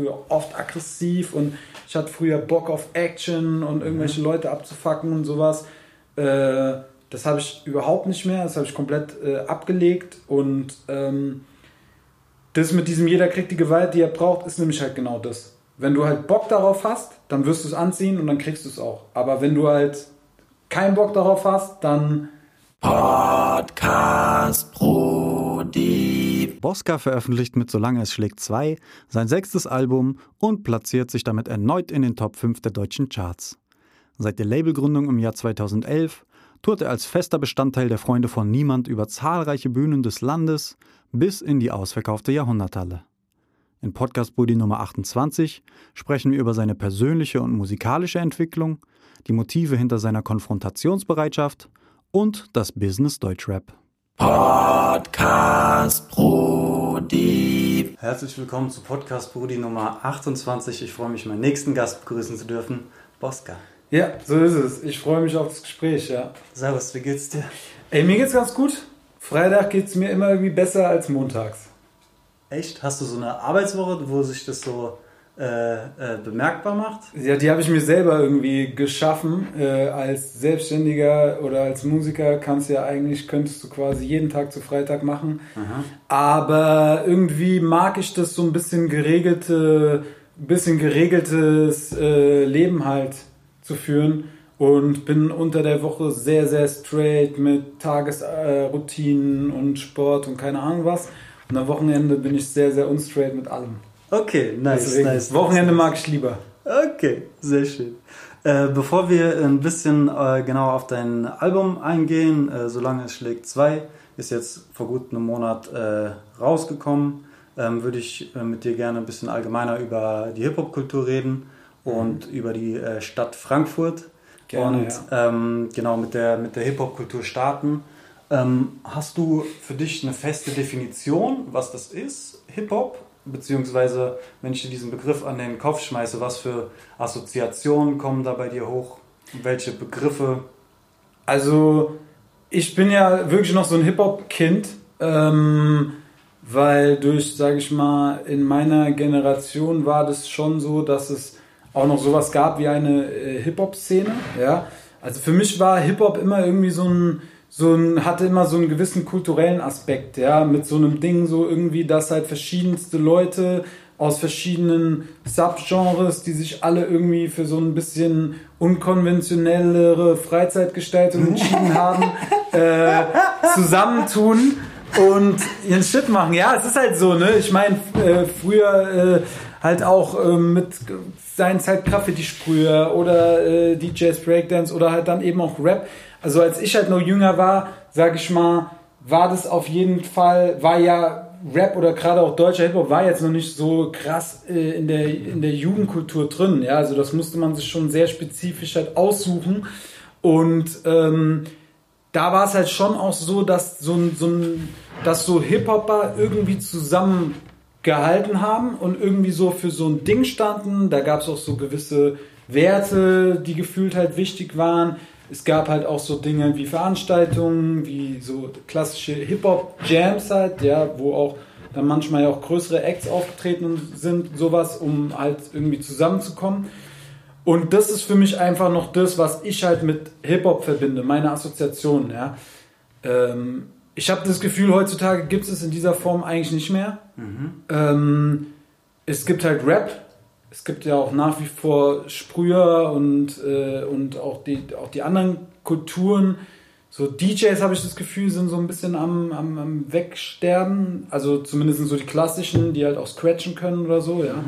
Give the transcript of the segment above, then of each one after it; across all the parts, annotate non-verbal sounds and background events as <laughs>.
früher oft aggressiv und ich hatte früher Bock auf Action und irgendwelche mhm. Leute abzufacken und sowas. Äh, das habe ich überhaupt nicht mehr, das habe ich komplett äh, abgelegt und ähm, das mit diesem jeder kriegt die Gewalt, die er braucht, ist nämlich halt genau das. Wenn du halt Bock darauf hast, dann wirst du es anziehen und dann kriegst du es auch. Aber wenn du halt keinen Bock darauf hast, dann Podcast Brody. Bosca veröffentlicht mit Solange es schlägt 2 sein sechstes Album und platziert sich damit erneut in den Top 5 der deutschen Charts. Seit der Labelgründung im Jahr 2011 tourt er als fester Bestandteil der Freunde von Niemand über zahlreiche Bühnen des Landes bis in die ausverkaufte Jahrhunderthalle. In Podcast Buddy Nummer 28 sprechen wir über seine persönliche und musikalische Entwicklung, die Motive hinter seiner Konfrontationsbereitschaft und das Business Deutschrap. Podcast Brudi. Herzlich willkommen zu Podcast Brudi Nummer 28. Ich freue mich, meinen nächsten Gast begrüßen zu dürfen, Bosca. Ja, so ist es. Ich freue mich auf das Gespräch, ja. Servus, wie geht's dir? Ey, mir geht's ganz gut. Freitag geht's mir immer irgendwie besser als montags. Echt? Hast du so eine Arbeitswoche, wo sich das so äh, äh, bemerkbar macht? Ja, die habe ich mir selber irgendwie geschaffen. Äh, als Selbstständiger oder als Musiker kannst du ja eigentlich, könntest du quasi jeden Tag zu Freitag machen. Aha. Aber irgendwie mag ich das so ein bisschen geregelte, bisschen geregeltes äh, Leben halt zu führen und bin unter der Woche sehr, sehr straight mit Tagesroutinen und Sport und keine Ahnung was. Und am Wochenende bin ich sehr, sehr unstraight mit allem. Okay, nice, Deswegen, nice. Wochenende mag ich lieber. Okay, sehr schön. Äh, bevor wir ein bisschen äh, genauer auf dein Album eingehen, äh, Solange es schlägt 2, ist jetzt vor gut einem Monat äh, rausgekommen, ähm, würde ich äh, mit dir gerne ein bisschen allgemeiner über die Hip-Hop-Kultur reden und mhm. über die äh, Stadt Frankfurt. Gerne, und ja. ähm, genau mit der, mit der Hip-Hop-Kultur starten. Ähm, hast du für dich eine feste Definition, was das ist, Hip-Hop? Beziehungsweise, wenn ich dir diesen Begriff an den Kopf schmeiße, was für Assoziationen kommen da bei dir hoch? Welche Begriffe? Also, ich bin ja wirklich noch so ein Hip-Hop-Kind, ähm, weil durch, sage ich mal, in meiner Generation war das schon so, dass es auch noch sowas gab wie eine äh, Hip-Hop-Szene. Ja? Also für mich war Hip-Hop immer irgendwie so ein so ein, hatte immer so einen gewissen kulturellen Aspekt, ja, mit so einem Ding so irgendwie, dass halt verschiedenste Leute aus verschiedenen Subgenres, die sich alle irgendwie für so ein bisschen unkonventionellere Freizeitgestaltung entschieden haben, äh, zusammentun und ihren Shit machen. Ja, es ist halt so, ne? Ich meine, äh, früher äh, halt auch äh, mit seinen Zeit Graffiti-Sprüher oder äh, DJs Breakdance oder halt dann eben auch Rap also als ich halt noch jünger war, sag ich mal, war das auf jeden Fall, war ja Rap oder gerade auch deutscher Hip-Hop war jetzt noch nicht so krass äh, in, der, in der Jugendkultur drin. Ja, also das musste man sich schon sehr spezifisch halt aussuchen. Und ähm, da war es halt schon auch so, dass so so dass so Hip-Hopper irgendwie zusammengehalten haben und irgendwie so für so ein Ding standen. Da gab es auch so gewisse Werte, die gefühlt halt wichtig waren es gab halt auch so Dinge wie Veranstaltungen, wie so klassische Hip-Hop-Jams halt, ja, wo auch dann manchmal ja auch größere Acts aufgetreten sind, sowas, um halt irgendwie zusammenzukommen. Und das ist für mich einfach noch das, was ich halt mit Hip-Hop verbinde, meine Assoziation, ja. Ähm, ich habe das Gefühl, heutzutage gibt es es in dieser Form eigentlich nicht mehr. Mhm. Ähm, es gibt halt Rap, es gibt ja auch nach wie vor Sprüher und, äh, und auch, die, auch die anderen Kulturen. So DJs habe ich das Gefühl, sind so ein bisschen am, am, am Wegsterben. Also zumindest so die klassischen, die halt auch scratchen können oder so, ja.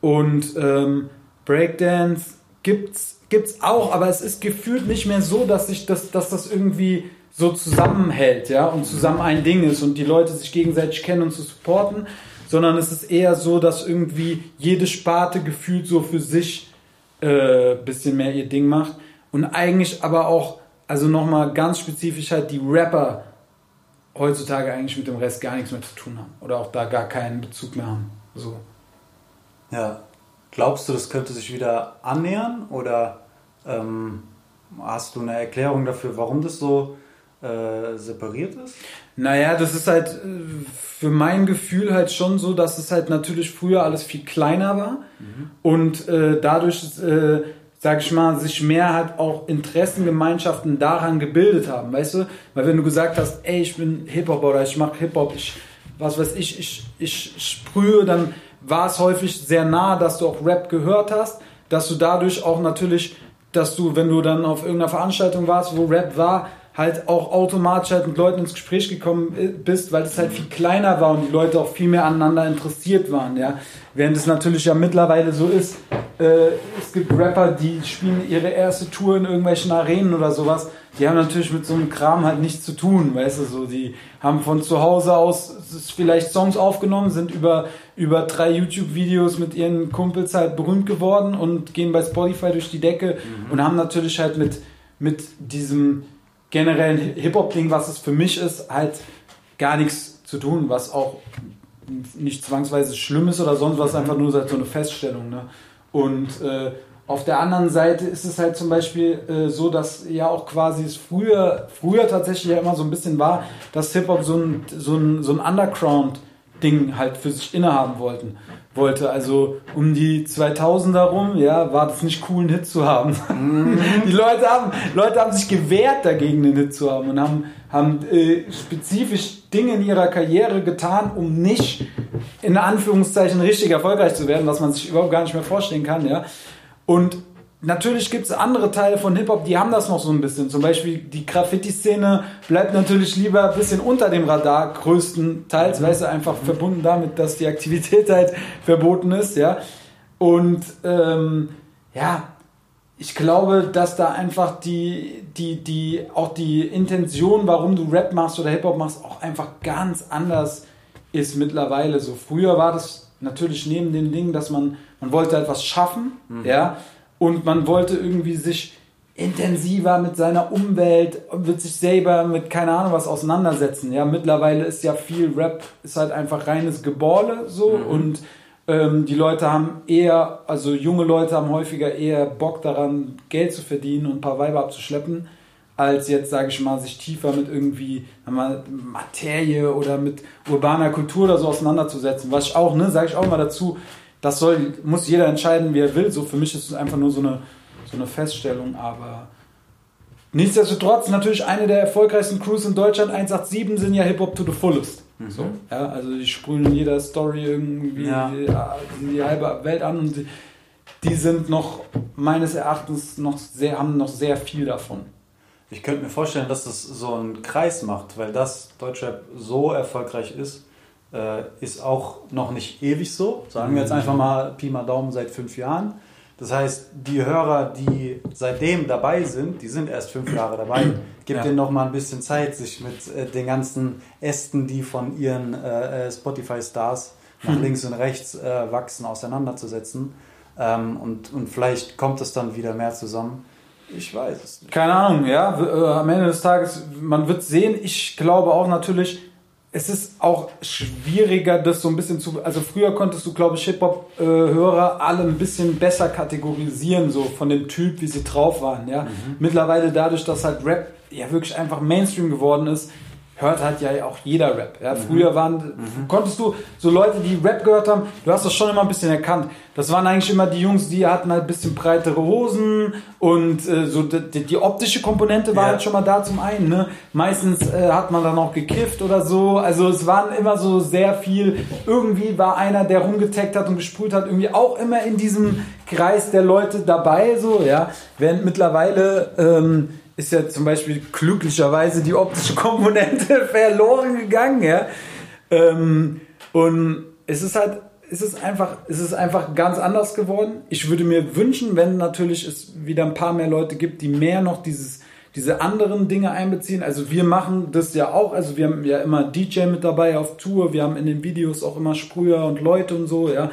Und ähm, Breakdance gibt's, gibt's auch, aber es ist gefühlt nicht mehr so, dass sich das, dass das irgendwie so zusammenhält, ja, und zusammen ein Ding ist und die Leute sich gegenseitig kennen und zu supporten, sondern es ist eher so, dass irgendwie jede Sparte gefühlt so für sich äh, bisschen mehr ihr Ding macht und eigentlich aber auch, also nochmal ganz spezifisch halt die Rapper heutzutage eigentlich mit dem Rest gar nichts mehr zu tun haben oder auch da gar keinen Bezug mehr haben. So. Ja. Glaubst du, das könnte sich wieder annähern oder ähm, hast du eine Erklärung dafür, warum das so äh, separiert ist? Naja, das ist halt äh, für mein Gefühl halt schon so, dass es halt natürlich früher alles viel kleiner war mhm. und äh, dadurch, äh, sag ich mal, sich mehr halt auch Interessengemeinschaften daran gebildet haben, weißt du? Weil wenn du gesagt hast, ey, ich bin Hip-Hop oder ich mach Hip-Hop, ich, was weiß ich, ich, ich sprühe, dann war es häufig sehr nah, dass du auch Rap gehört hast, dass du dadurch auch natürlich, dass du, wenn du dann auf irgendeiner Veranstaltung warst, wo Rap war, halt auch automatisch halt mit Leuten ins Gespräch gekommen bist, weil es halt viel kleiner war und die Leute auch viel mehr aneinander interessiert waren, ja. Während es natürlich ja mittlerweile so ist, äh, es gibt Rapper, die spielen ihre erste Tour in irgendwelchen Arenen oder sowas, die haben natürlich mit so einem Kram halt nichts zu tun, weißt du, so, die haben von zu Hause aus vielleicht Songs aufgenommen, sind über, über drei YouTube-Videos mit ihren Kumpels halt berühmt geworden und gehen bei Spotify durch die Decke mhm. und haben natürlich halt mit, mit diesem, generell ein Hip-Hop-Ding, was es für mich ist, halt gar nichts zu tun, was auch nicht zwangsweise schlimm ist oder sonst was, einfach nur so eine Feststellung. Ne? Und äh, auf der anderen Seite ist es halt zum Beispiel äh, so, dass ja auch quasi es früher, früher tatsächlich ja immer so ein bisschen war, dass Hip-Hop so ein, so ein, so ein Underground-Ding halt für sich innehaben wollten wollte. Also um die 2000er rum, ja, war das nicht cool, einen Hit zu haben. Mhm. <laughs> die Leute haben, Leute haben sich gewehrt dagegen, einen Hit zu haben und haben, haben äh, spezifisch Dinge in ihrer Karriere getan, um nicht in Anführungszeichen richtig erfolgreich zu werden, was man sich überhaupt gar nicht mehr vorstellen kann, ja. Und natürlich gibt es andere Teile von Hip-Hop, die haben das noch so ein bisschen. Zum Beispiel die Graffiti-Szene bleibt natürlich lieber ein bisschen unter dem Radar, größtenteils, mhm. weißt du, einfach mhm. verbunden damit, dass die Aktivität <laughs> halt verboten ist, ja. Und ähm, ja, ich glaube, dass da einfach die, die, die, auch die Intention, warum du Rap machst oder Hip-Hop machst, auch einfach ganz anders ist mittlerweile. So früher war das natürlich neben den Dingen, dass man, man wollte etwas schaffen, mhm. ja, und man wollte irgendwie sich intensiver mit seiner Umwelt, mit sich selber, mit keine Ahnung was auseinandersetzen. Ja, mittlerweile ist ja viel Rap, ist halt einfach reines Geborle so mhm. und ähm, die Leute haben eher, also junge Leute haben häufiger eher Bock daran, Geld zu verdienen und ein paar Weiber abzuschleppen, als jetzt, sage ich mal, sich tiefer mit irgendwie mal, Materie oder mit urbaner Kultur oder so auseinanderzusetzen. Was ich auch, ne, sage ich auch mal dazu, das soll, muss jeder entscheiden, wie er will. So für mich ist es einfach nur so eine, so eine Feststellung, aber nichtsdestotrotz natürlich eine der erfolgreichsten Crews in Deutschland. 187 sind ja Hip Hop to the fullest. Mhm. So, ja, also die sprühen in jeder Story irgendwie ja. die, die, halbe Welt an und die, die sind noch meines Erachtens noch sehr, haben noch sehr viel davon. Ich könnte mir vorstellen, dass das so einen Kreis macht, weil das Deutschrap so erfolgreich ist ist auch noch nicht ewig so. Sagen wir jetzt einfach mal Pi mal Daumen seit fünf Jahren. Das heißt, die Hörer, die seitdem dabei sind, die sind erst fünf Jahre dabei. <clears throat> Gibt ja. denen noch mal ein bisschen Zeit, sich mit äh, den ganzen Ästen, die von ihren äh, äh Spotify-Stars nach hm. links und rechts äh, wachsen, auseinanderzusetzen. Ähm, und, und vielleicht kommt es dann wieder mehr zusammen. Ich weiß es nicht. Keine Ahnung, ja. Äh, am Ende des Tages, man wird sehen. Ich glaube auch natürlich, es ist auch schwieriger, das so ein bisschen zu. Also früher konntest du, glaube ich, Hip-Hop-Hörer alle ein bisschen besser kategorisieren, so von dem Typ, wie sie drauf waren. Ja? Mhm. Mittlerweile dadurch, dass halt Rap ja wirklich einfach Mainstream geworden ist, hört halt ja auch jeder Rap. Ja? Mhm. Früher waren, mhm. konntest du so Leute, die Rap gehört haben, du hast das schon immer ein bisschen erkannt. Das waren eigentlich immer die Jungs, die hatten halt ein bisschen breitere Hosen und äh, so die, die, optische Komponente war ja. halt schon mal da zum einen. Ne? Meistens äh, hat man dann auch gekifft oder so. Also es waren immer so sehr viel. Irgendwie war einer, der rumgetaggt hat und gesprüht hat, irgendwie auch immer in diesem Kreis der Leute dabei. So ja, während mittlerweile ähm, ist ja zum Beispiel glücklicherweise die optische Komponente <laughs> verloren gegangen, ja. Ähm, und es ist halt, es ist einfach, es ist einfach ganz anders geworden. Ich würde mir wünschen, wenn natürlich es wieder ein paar mehr Leute gibt, die mehr noch dieses, diese anderen Dinge einbeziehen. Also wir machen das ja auch, also wir haben ja immer DJ mit dabei auf Tour, wir haben in den Videos auch immer Sprüher und Leute und so, ja,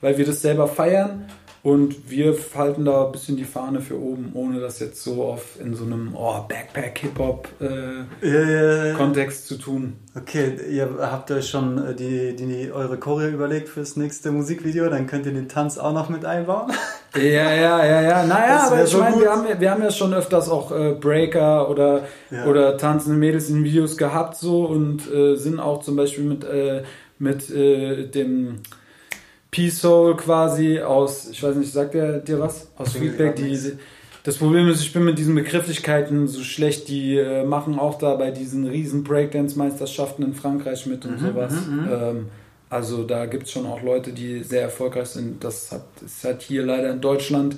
weil wir das selber feiern. Und wir halten da ein bisschen die Fahne für oben, ohne das jetzt so auf in so einem oh, Backpack-Hip-Hop-Kontext äh, zu tun. Okay, ihr habt euch schon äh, die, die, eure Choreo überlegt fürs nächste Musikvideo, dann könnt ihr den Tanz auch noch mit einbauen. <laughs> Ja, ja, ja, ja. Naja, aber ich so meine, wir haben, wir haben ja schon öfters auch äh, Breaker oder, ja. oder tanzende Mädels in Videos gehabt so und äh, sind auch zum Beispiel mit, äh, mit äh, dem P-Soul quasi aus, ich weiß nicht, sagt der dir was? Aus Feedback, die, das Problem ist, ich bin mit diesen Begrifflichkeiten so schlecht, die äh, machen auch da bei diesen riesen Breakdance-Meisterschaften in Frankreich mit und mhm, sowas. Mhm, mhm. ähm, also da gibt es schon auch Leute, die sehr erfolgreich sind. Das hat, ist halt hier leider in Deutschland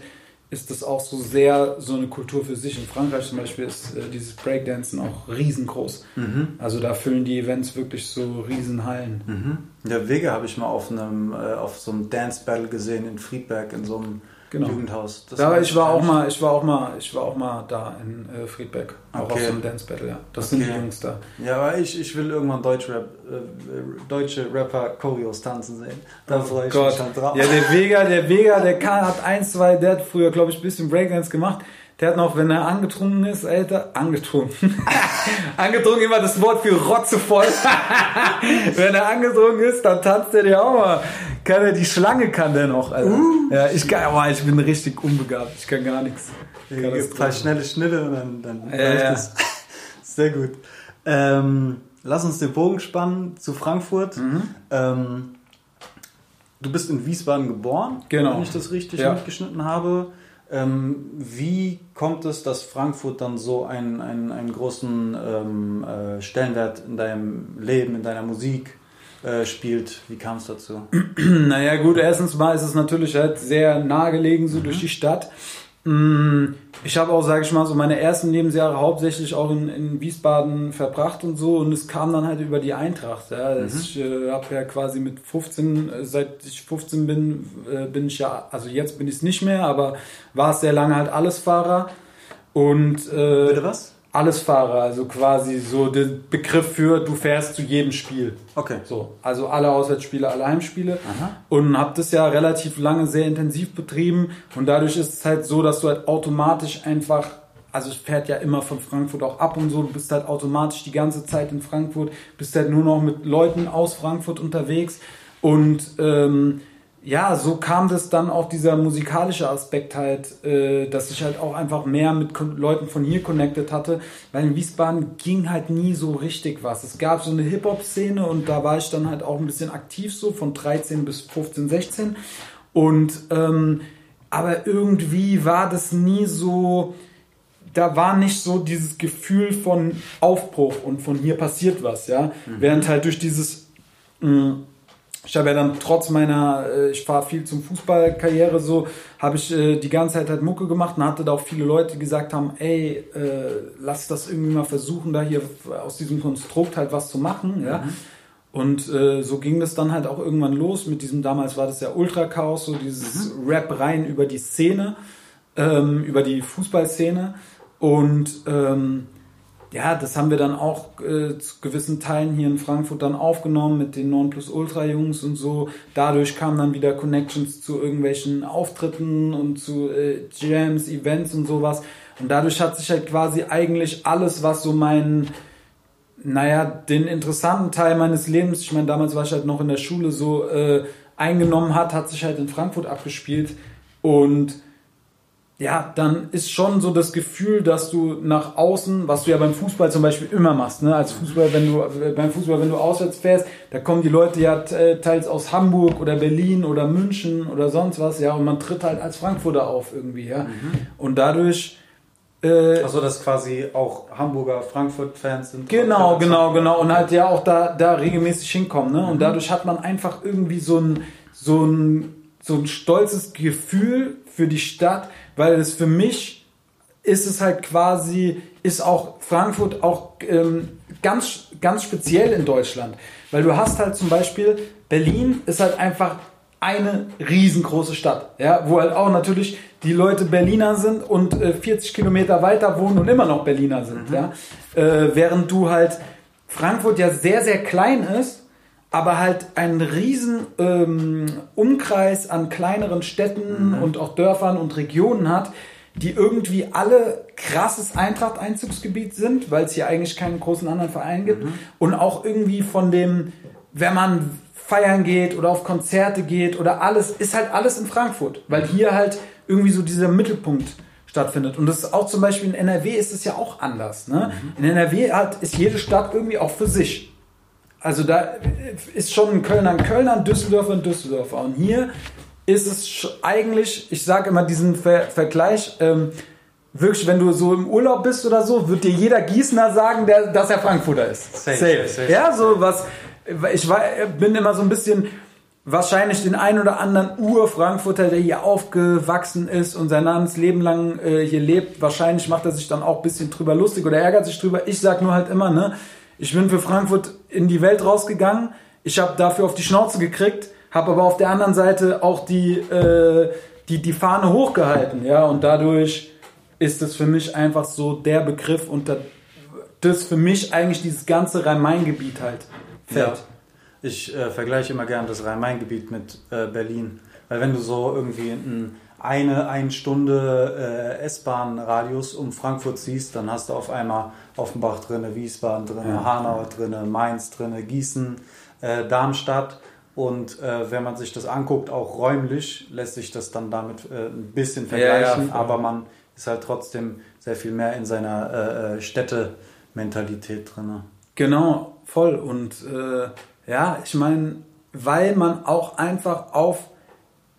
ist das auch so sehr so eine Kultur für sich. In Frankreich zum Beispiel ist äh, dieses Breakdancen auch riesengroß. Mhm. Also da füllen die Events wirklich so Riesenhallen. Mhm. Ja, Wege habe ich mal auf einem äh, auf so einem Dance Battle gesehen in Friedberg in so einem genau. Jugendhaus. Das ja, ich war auch mal, ich war auch mal, ich war auch mal da in äh, Friedberg, auch okay. auf so einem Dance Battle, ja. Das okay. sind die Jungs da. Ja, aber ich, ich will irgendwann Deutsch Rap, äh, deutsche Rapper Choreos tanzen sehen. Da oh freue ich Gott. mich schon drauf. Ja, der Vega, der Vega, der kann, hat ein, zwei, der hat früher, glaube ich, ein bisschen Breakdance gemacht. Der hat noch, wenn er angetrunken ist, Alter, angetrunken. <laughs> angetrunken immer das Wort für rotzevoll. <laughs> wenn er angetrunken ist, dann tanzt er dir auch mal. Kann er, die Schlange kann der noch, Alter. Uh. Ja, ich kann, oh, ich bin richtig unbegabt. Ich kann gar nichts. Ich kann ein paar schnelle Schnitte und dann, dann ja, ja. das. <laughs> Sehr gut. Ähm, lass uns den Bogen spannen zu Frankfurt. Mhm. Ähm, du bist in Wiesbaden geboren, genau. wenn ich das richtig ja. mitgeschnitten habe. Ähm, wie kommt es, dass Frankfurt dann so einen, einen, einen großen ähm, äh, Stellenwert in deinem Leben, in deiner Musik äh, spielt? Wie kam es dazu? <clears throat> naja, gut, erstens mal ist es natürlich halt sehr nahegelegen, so mhm. durch die Stadt. Mm, ich habe auch, sage ich mal, so meine ersten Lebensjahre hauptsächlich auch in, in, Wiesbaden verbracht und so und es kam dann halt über die Eintracht. Ja. Mhm. Ich äh, habe ja quasi mit 15, äh, seit ich 15 bin, äh, bin ich ja, also jetzt bin ich es nicht mehr, aber war es sehr lange halt Allesfahrer. Und äh, Bitte was? Allesfahrer, also quasi so der Begriff für du fährst zu jedem Spiel. Okay. So, also alle Auswärtsspiele, alle Heimspiele. Aha. Und habe das ja relativ lange sehr intensiv betrieben und dadurch ist es halt so, dass du halt automatisch einfach also es fährt ja immer von Frankfurt auch ab und so, du bist halt automatisch die ganze Zeit in Frankfurt, bist halt nur noch mit Leuten aus Frankfurt unterwegs und ähm, ja, so kam das dann auch dieser musikalische Aspekt halt, äh, dass ich halt auch einfach mehr mit Leuten von hier connected hatte, weil in Wiesbaden ging halt nie so richtig was. Es gab so eine Hip-Hop-Szene und da war ich dann halt auch ein bisschen aktiv so, von 13 bis 15, 16 und ähm, aber irgendwie war das nie so, da war nicht so dieses Gefühl von Aufbruch und von hier passiert was, ja, mhm. während halt durch dieses mh, mm, ich habe ja dann trotz meiner, äh, ich fahre viel zum Fußballkarriere so, habe ich äh, die ganze Zeit halt Mucke gemacht und hatte da auch viele Leute, die gesagt haben, ey, äh, lass das irgendwie mal versuchen, da hier aus diesem Konstrukt halt was zu machen, ja. Mhm. Und äh, so ging das dann halt auch irgendwann los mit diesem, damals war das ja Ultra-Chaos, so dieses mhm. Rap rein über die Szene, ähm, über die Fußballszene und ähm, ja, das haben wir dann auch äh, zu gewissen Teilen hier in Frankfurt dann aufgenommen mit den Non Plus Ultra Jungs und so. Dadurch kamen dann wieder Connections zu irgendwelchen Auftritten und zu äh, Jams, Events und sowas. Und dadurch hat sich halt quasi eigentlich alles, was so mein, naja, den interessanten Teil meines Lebens, ich meine, damals war ich halt noch in der Schule so, äh, eingenommen hat, hat sich halt in Frankfurt abgespielt. Und ja, dann ist schon so das Gefühl, dass du nach außen, was du ja beim Fußball zum Beispiel immer machst, ne? als Fußball, wenn du beim Fußball, wenn du auswärts fährst, da kommen die Leute ja äh, teils aus Hamburg oder Berlin oder München oder sonst was, ja, und man tritt halt als Frankfurter auf irgendwie, ja. Mhm. Und dadurch äh, also dass quasi auch Hamburger Frankfurt-Fans sind. Genau, genau, genau. Und halt ja auch da, da regelmäßig hinkommen. Ne? Und mhm. dadurch hat man einfach irgendwie so ein, so ein, so ein stolzes Gefühl für die Stadt, weil es für mich ist es halt quasi, ist auch Frankfurt auch ähm, ganz, ganz speziell in Deutschland. Weil du hast halt zum Beispiel, Berlin ist halt einfach eine riesengroße Stadt, ja, wo halt auch natürlich die Leute Berliner sind und äh, 40 Kilometer weiter wohnen und immer noch Berliner sind, mhm. ja. Äh, während du halt Frankfurt ja sehr, sehr klein ist aber halt einen riesen ähm, Umkreis an kleineren Städten mhm. und auch Dörfern und Regionen hat, die irgendwie alle krasses Eintracht-Einzugsgebiet sind, weil es hier eigentlich keinen großen anderen Verein gibt. Mhm. Und auch irgendwie von dem, wenn man feiern geht oder auf Konzerte geht oder alles, ist halt alles in Frankfurt, weil hier halt irgendwie so dieser Mittelpunkt stattfindet. Und das ist auch zum Beispiel in NRW ist es ja auch anders. Ne? Mhm. In NRW hat, ist jede Stadt irgendwie auch für sich. Also da ist schon ein Kölner ein Kölner, ein Düsseldorfer ein Düsseldorfer. Und hier ist es eigentlich, ich sage immer diesen Ver Vergleich, ähm, wirklich, wenn du so im Urlaub bist oder so, wird dir jeder Gießener sagen, der, dass er Frankfurter ist. Safe, safe. safe. Ja, so was. Ich war, bin immer so ein bisschen wahrscheinlich den ein oder anderen Ur-Frankfurter, der hier aufgewachsen ist und sein ganzes Leben lang äh, hier lebt, wahrscheinlich macht er sich dann auch ein bisschen drüber lustig oder ärgert sich drüber. Ich sag nur halt immer, ne, ich bin für Frankfurt in die Welt rausgegangen, ich habe dafür auf die Schnauze gekriegt, habe aber auf der anderen Seite auch die, äh, die, die Fahne hochgehalten, ja, und dadurch ist es für mich einfach so der Begriff unter das für mich eigentlich dieses ganze Rhein-Main-Gebiet halt fällt. Ja. Ich äh, vergleiche immer gern das Rhein-Main-Gebiet mit äh, Berlin. Weil wenn du so irgendwie ein, eine, eine Stunde äh, S-Bahn-Radius um Frankfurt siehst, dann hast du auf einmal Offenbach drin, Wiesbaden drin, ja. Hanau drin, Mainz drin, Gießen, äh, Darmstadt. Und äh, wenn man sich das anguckt, auch räumlich, lässt sich das dann damit äh, ein bisschen vergleichen. Ja, ja, aber man ist halt trotzdem sehr viel mehr in seiner Städte-Mentalität drin. Genau, voll. Und ja, ich meine, weil man auch einfach auf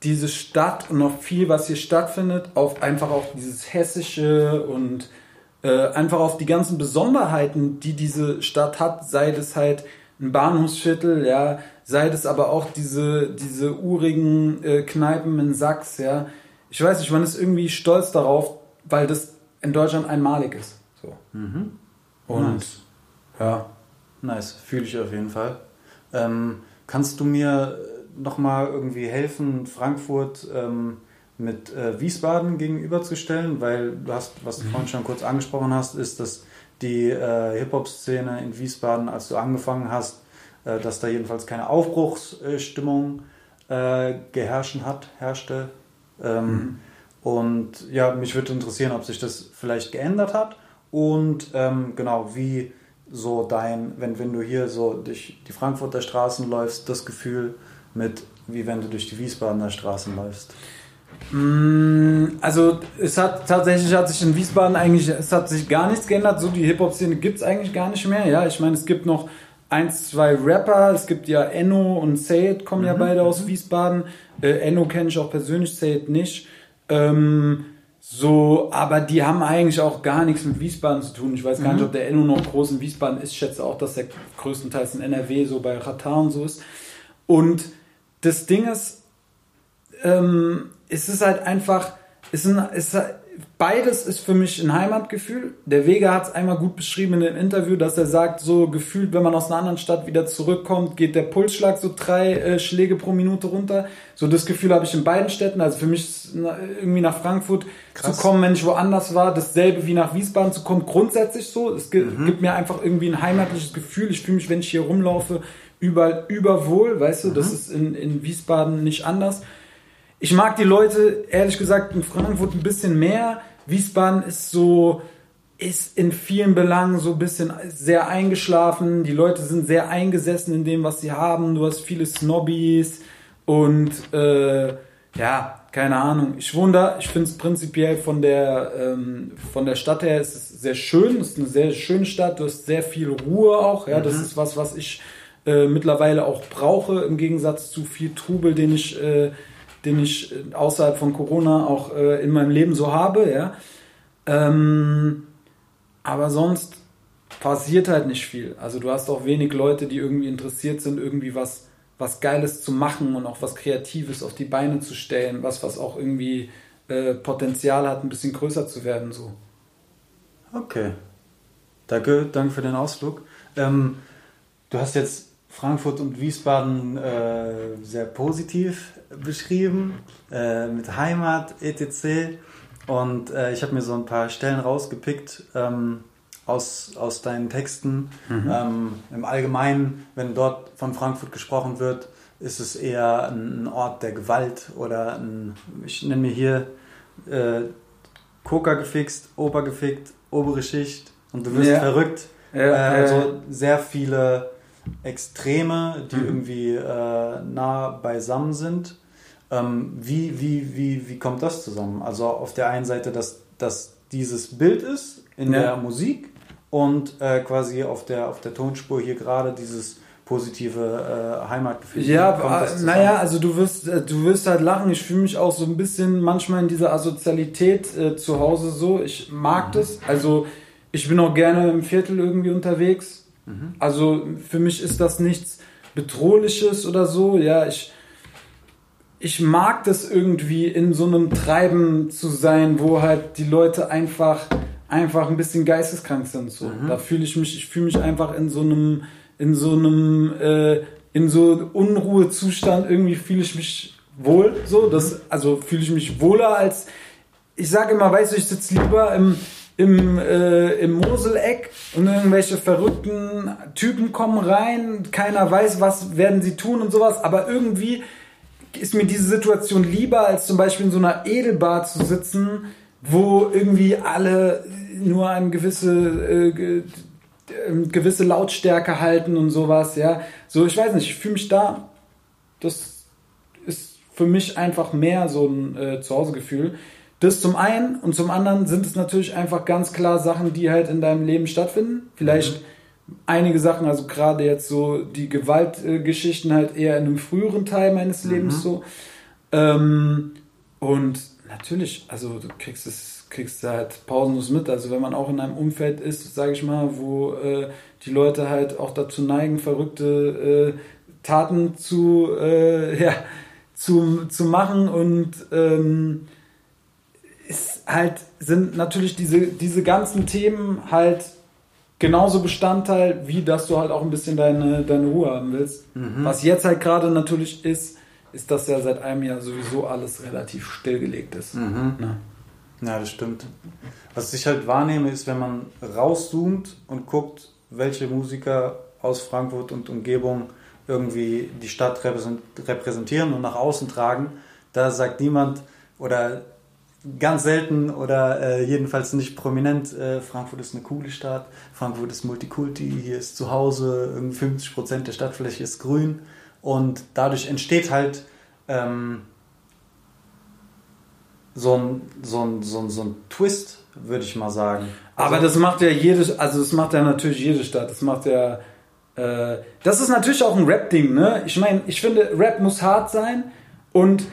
diese Stadt und noch viel, was hier stattfindet, auf einfach auf dieses hessische und äh, einfach auf die ganzen Besonderheiten, die diese Stadt hat, sei es halt ein Bahnhofsviertel, ja, sei es aber auch diese, diese urigen äh, Kneipen in Sachs, ja. Ich weiß nicht, man ist irgendwie stolz darauf, weil das in Deutschland einmalig ist. So. Mhm. Und nice. ja. Nice, fühle ich auf jeden Fall. Ähm, kannst du mir nochmal irgendwie helfen, Frankfurt ähm, mit äh, Wiesbaden gegenüberzustellen? Weil du hast, was du mhm. vorhin schon kurz angesprochen hast, ist, dass die äh, Hip-Hop-Szene in Wiesbaden, als du angefangen hast, äh, dass da jedenfalls keine Aufbruchsstimmung äh, geherrschen hat, herrschte. Ähm, mhm. Und ja, mich würde interessieren, ob sich das vielleicht geändert hat und ähm, genau, wie so dein, wenn, wenn du hier so durch die Frankfurter Straßen läufst, das Gefühl mit, wie wenn du durch die Wiesbadener Straßen läufst? Mm, also es hat tatsächlich hat sich in Wiesbaden eigentlich, es hat sich gar nichts geändert. So die Hip-Hop-Szene gibt es eigentlich gar nicht mehr. Ja, ich meine, es gibt noch eins, zwei Rapper. Es gibt ja Enno und Sayed kommen mhm. ja beide aus mhm. Wiesbaden. Äh, Enno kenne ich auch persönlich, Sayed nicht. Ähm, so, aber die haben eigentlich auch gar nichts mit Wiesbaden zu tun. Ich weiß gar mhm. nicht, ob der Enno noch groß in Wiesbaden ist. Ich schätze auch, dass der größtenteils in NRW so bei Ratar und so ist. Und das Ding ist, ähm, es ist halt einfach, es ist, ein, es ist halt, beides ist für mich ein Heimatgefühl. Der Vega hat es einmal gut beschrieben in dem Interview, dass er sagt, so gefühlt, wenn man aus einer anderen Stadt wieder zurückkommt, geht der Pulsschlag so drei äh, Schläge pro Minute runter. So das Gefühl habe ich in beiden Städten. Also für mich ist irgendwie nach Frankfurt Krass. zu kommen, wenn ich woanders war, dasselbe wie nach Wiesbaden zu kommen, grundsätzlich so. Es mhm. gibt mir einfach irgendwie ein heimatliches Gefühl. Ich fühle mich, wenn ich hier rumlaufe, überall überwohl, weißt du, mhm. das ist in, in Wiesbaden nicht anders. Ich mag die Leute, ehrlich gesagt, in Frankfurt ein bisschen mehr. Wiesbaden ist so, ist in vielen Belangen so ein bisschen sehr eingeschlafen. Die Leute sind sehr eingesessen in dem, was sie haben. Du hast viele Snobbys und äh, ja, keine Ahnung. Ich wohne da. Ich finde es prinzipiell von der ähm, von der Stadt her ist es sehr schön. Es ist eine sehr schöne Stadt. Du hast sehr viel Ruhe auch. Ja, mhm. das ist was, was ich äh, mittlerweile auch brauche im Gegensatz zu viel Trubel, den ich äh, den ich äh, außerhalb von Corona auch äh, in meinem Leben so habe, ja. Ähm, aber sonst passiert halt nicht viel. Also du hast auch wenig Leute, die irgendwie interessiert sind, irgendwie was, was Geiles zu machen und auch was Kreatives auf die Beine zu stellen, was, was auch irgendwie äh, Potenzial hat, ein bisschen größer zu werden. So. Okay. Danke, danke für den Ausflug. Ähm, du hast jetzt Frankfurt und Wiesbaden äh, sehr positiv beschrieben, äh, mit Heimat, etc. Und äh, ich habe mir so ein paar Stellen rausgepickt, ähm, aus, aus deinen Texten. Mhm. Ähm, Im Allgemeinen, wenn dort von Frankfurt gesprochen wird, ist es eher ein Ort der Gewalt oder ein, ich nenne mir hier äh, Coca gefixt, Oper gefickt, obere Schicht und du wirst ja. verrückt. Ja, äh, also sehr viele Extreme, die mhm. irgendwie äh, nah beisammen sind. Ähm, wie, wie, wie, wie kommt das zusammen? Also auf der einen Seite, dass, dass dieses Bild ist in ja. der Musik und äh, quasi auf der, auf der Tonspur hier gerade dieses positive äh, Heimatgefühl. Ja, äh, naja, also du wirst, äh, du wirst halt lachen. Ich fühle mich auch so ein bisschen manchmal in dieser Asozialität äh, zu Hause so. Ich mag mhm. das. Also ich bin auch gerne im Viertel irgendwie unterwegs. Mhm. Also für mich ist das nichts Bedrohliches oder so. Ja, ich, ich mag das irgendwie in so einem Treiben zu sein, wo halt die Leute einfach, einfach ein bisschen geisteskrank sind. So. Mhm. Da fühle ich mich, ich fühle mich einfach in so einem in so einem, äh, in so Unruhezustand irgendwie fühle ich mich wohl, so, das, also fühle ich mich wohler als, ich sage immer, weißt du, ich sitze lieber im, im, äh, im Moseleck und irgendwelche verrückten Typen kommen rein, keiner weiß, was werden sie tun und sowas, aber irgendwie ist mir diese Situation lieber, als zum Beispiel in so einer Edelbar zu sitzen, wo irgendwie alle nur eine gewisse äh, ähm, gewisse Lautstärke halten und sowas, ja. So, ich weiß nicht, ich fühle mich da, das ist für mich einfach mehr so ein äh, Zuhausegefühl. Das zum einen und zum anderen sind es natürlich einfach ganz klar Sachen, die halt in deinem Leben stattfinden. Vielleicht mhm. einige Sachen, also gerade jetzt so die Gewaltgeschichten halt eher in einem früheren Teil meines Lebens mhm. so. Ähm, und natürlich, also du kriegst es kriegst halt pausenlos mit. Also wenn man auch in einem Umfeld ist, sage ich mal, wo äh, die Leute halt auch dazu neigen, verrückte äh, Taten zu, äh, <laughs> ja, zu, zu machen und ähm, halt, sind natürlich diese, diese ganzen Themen halt genauso Bestandteil, wie dass du halt auch ein bisschen deine, deine Ruhe haben willst. Mhm. Was jetzt halt gerade natürlich ist, ist, dass ja seit einem Jahr sowieso alles relativ stillgelegt ist. Mhm. Ne? Ja, das stimmt. Was ich halt wahrnehme, ist, wenn man rauszoomt und guckt, welche Musiker aus Frankfurt und Umgebung irgendwie die Stadt repräsentieren und nach außen tragen, da sagt niemand oder ganz selten oder äh, jedenfalls nicht prominent, äh, Frankfurt ist eine coole Stadt, Frankfurt ist Multikulti, hier ist zu Hause, 50% der Stadtfläche ist grün und dadurch entsteht halt ähm, so ein, so ein, so ein, so ein Twist, würde ich mal sagen. Also Aber das macht ja jede, also das macht ja natürlich jede Stadt. Das macht ja, äh, das ist natürlich auch ein Rap-Ding, ne? Ich meine, ich finde, Rap muss hart sein und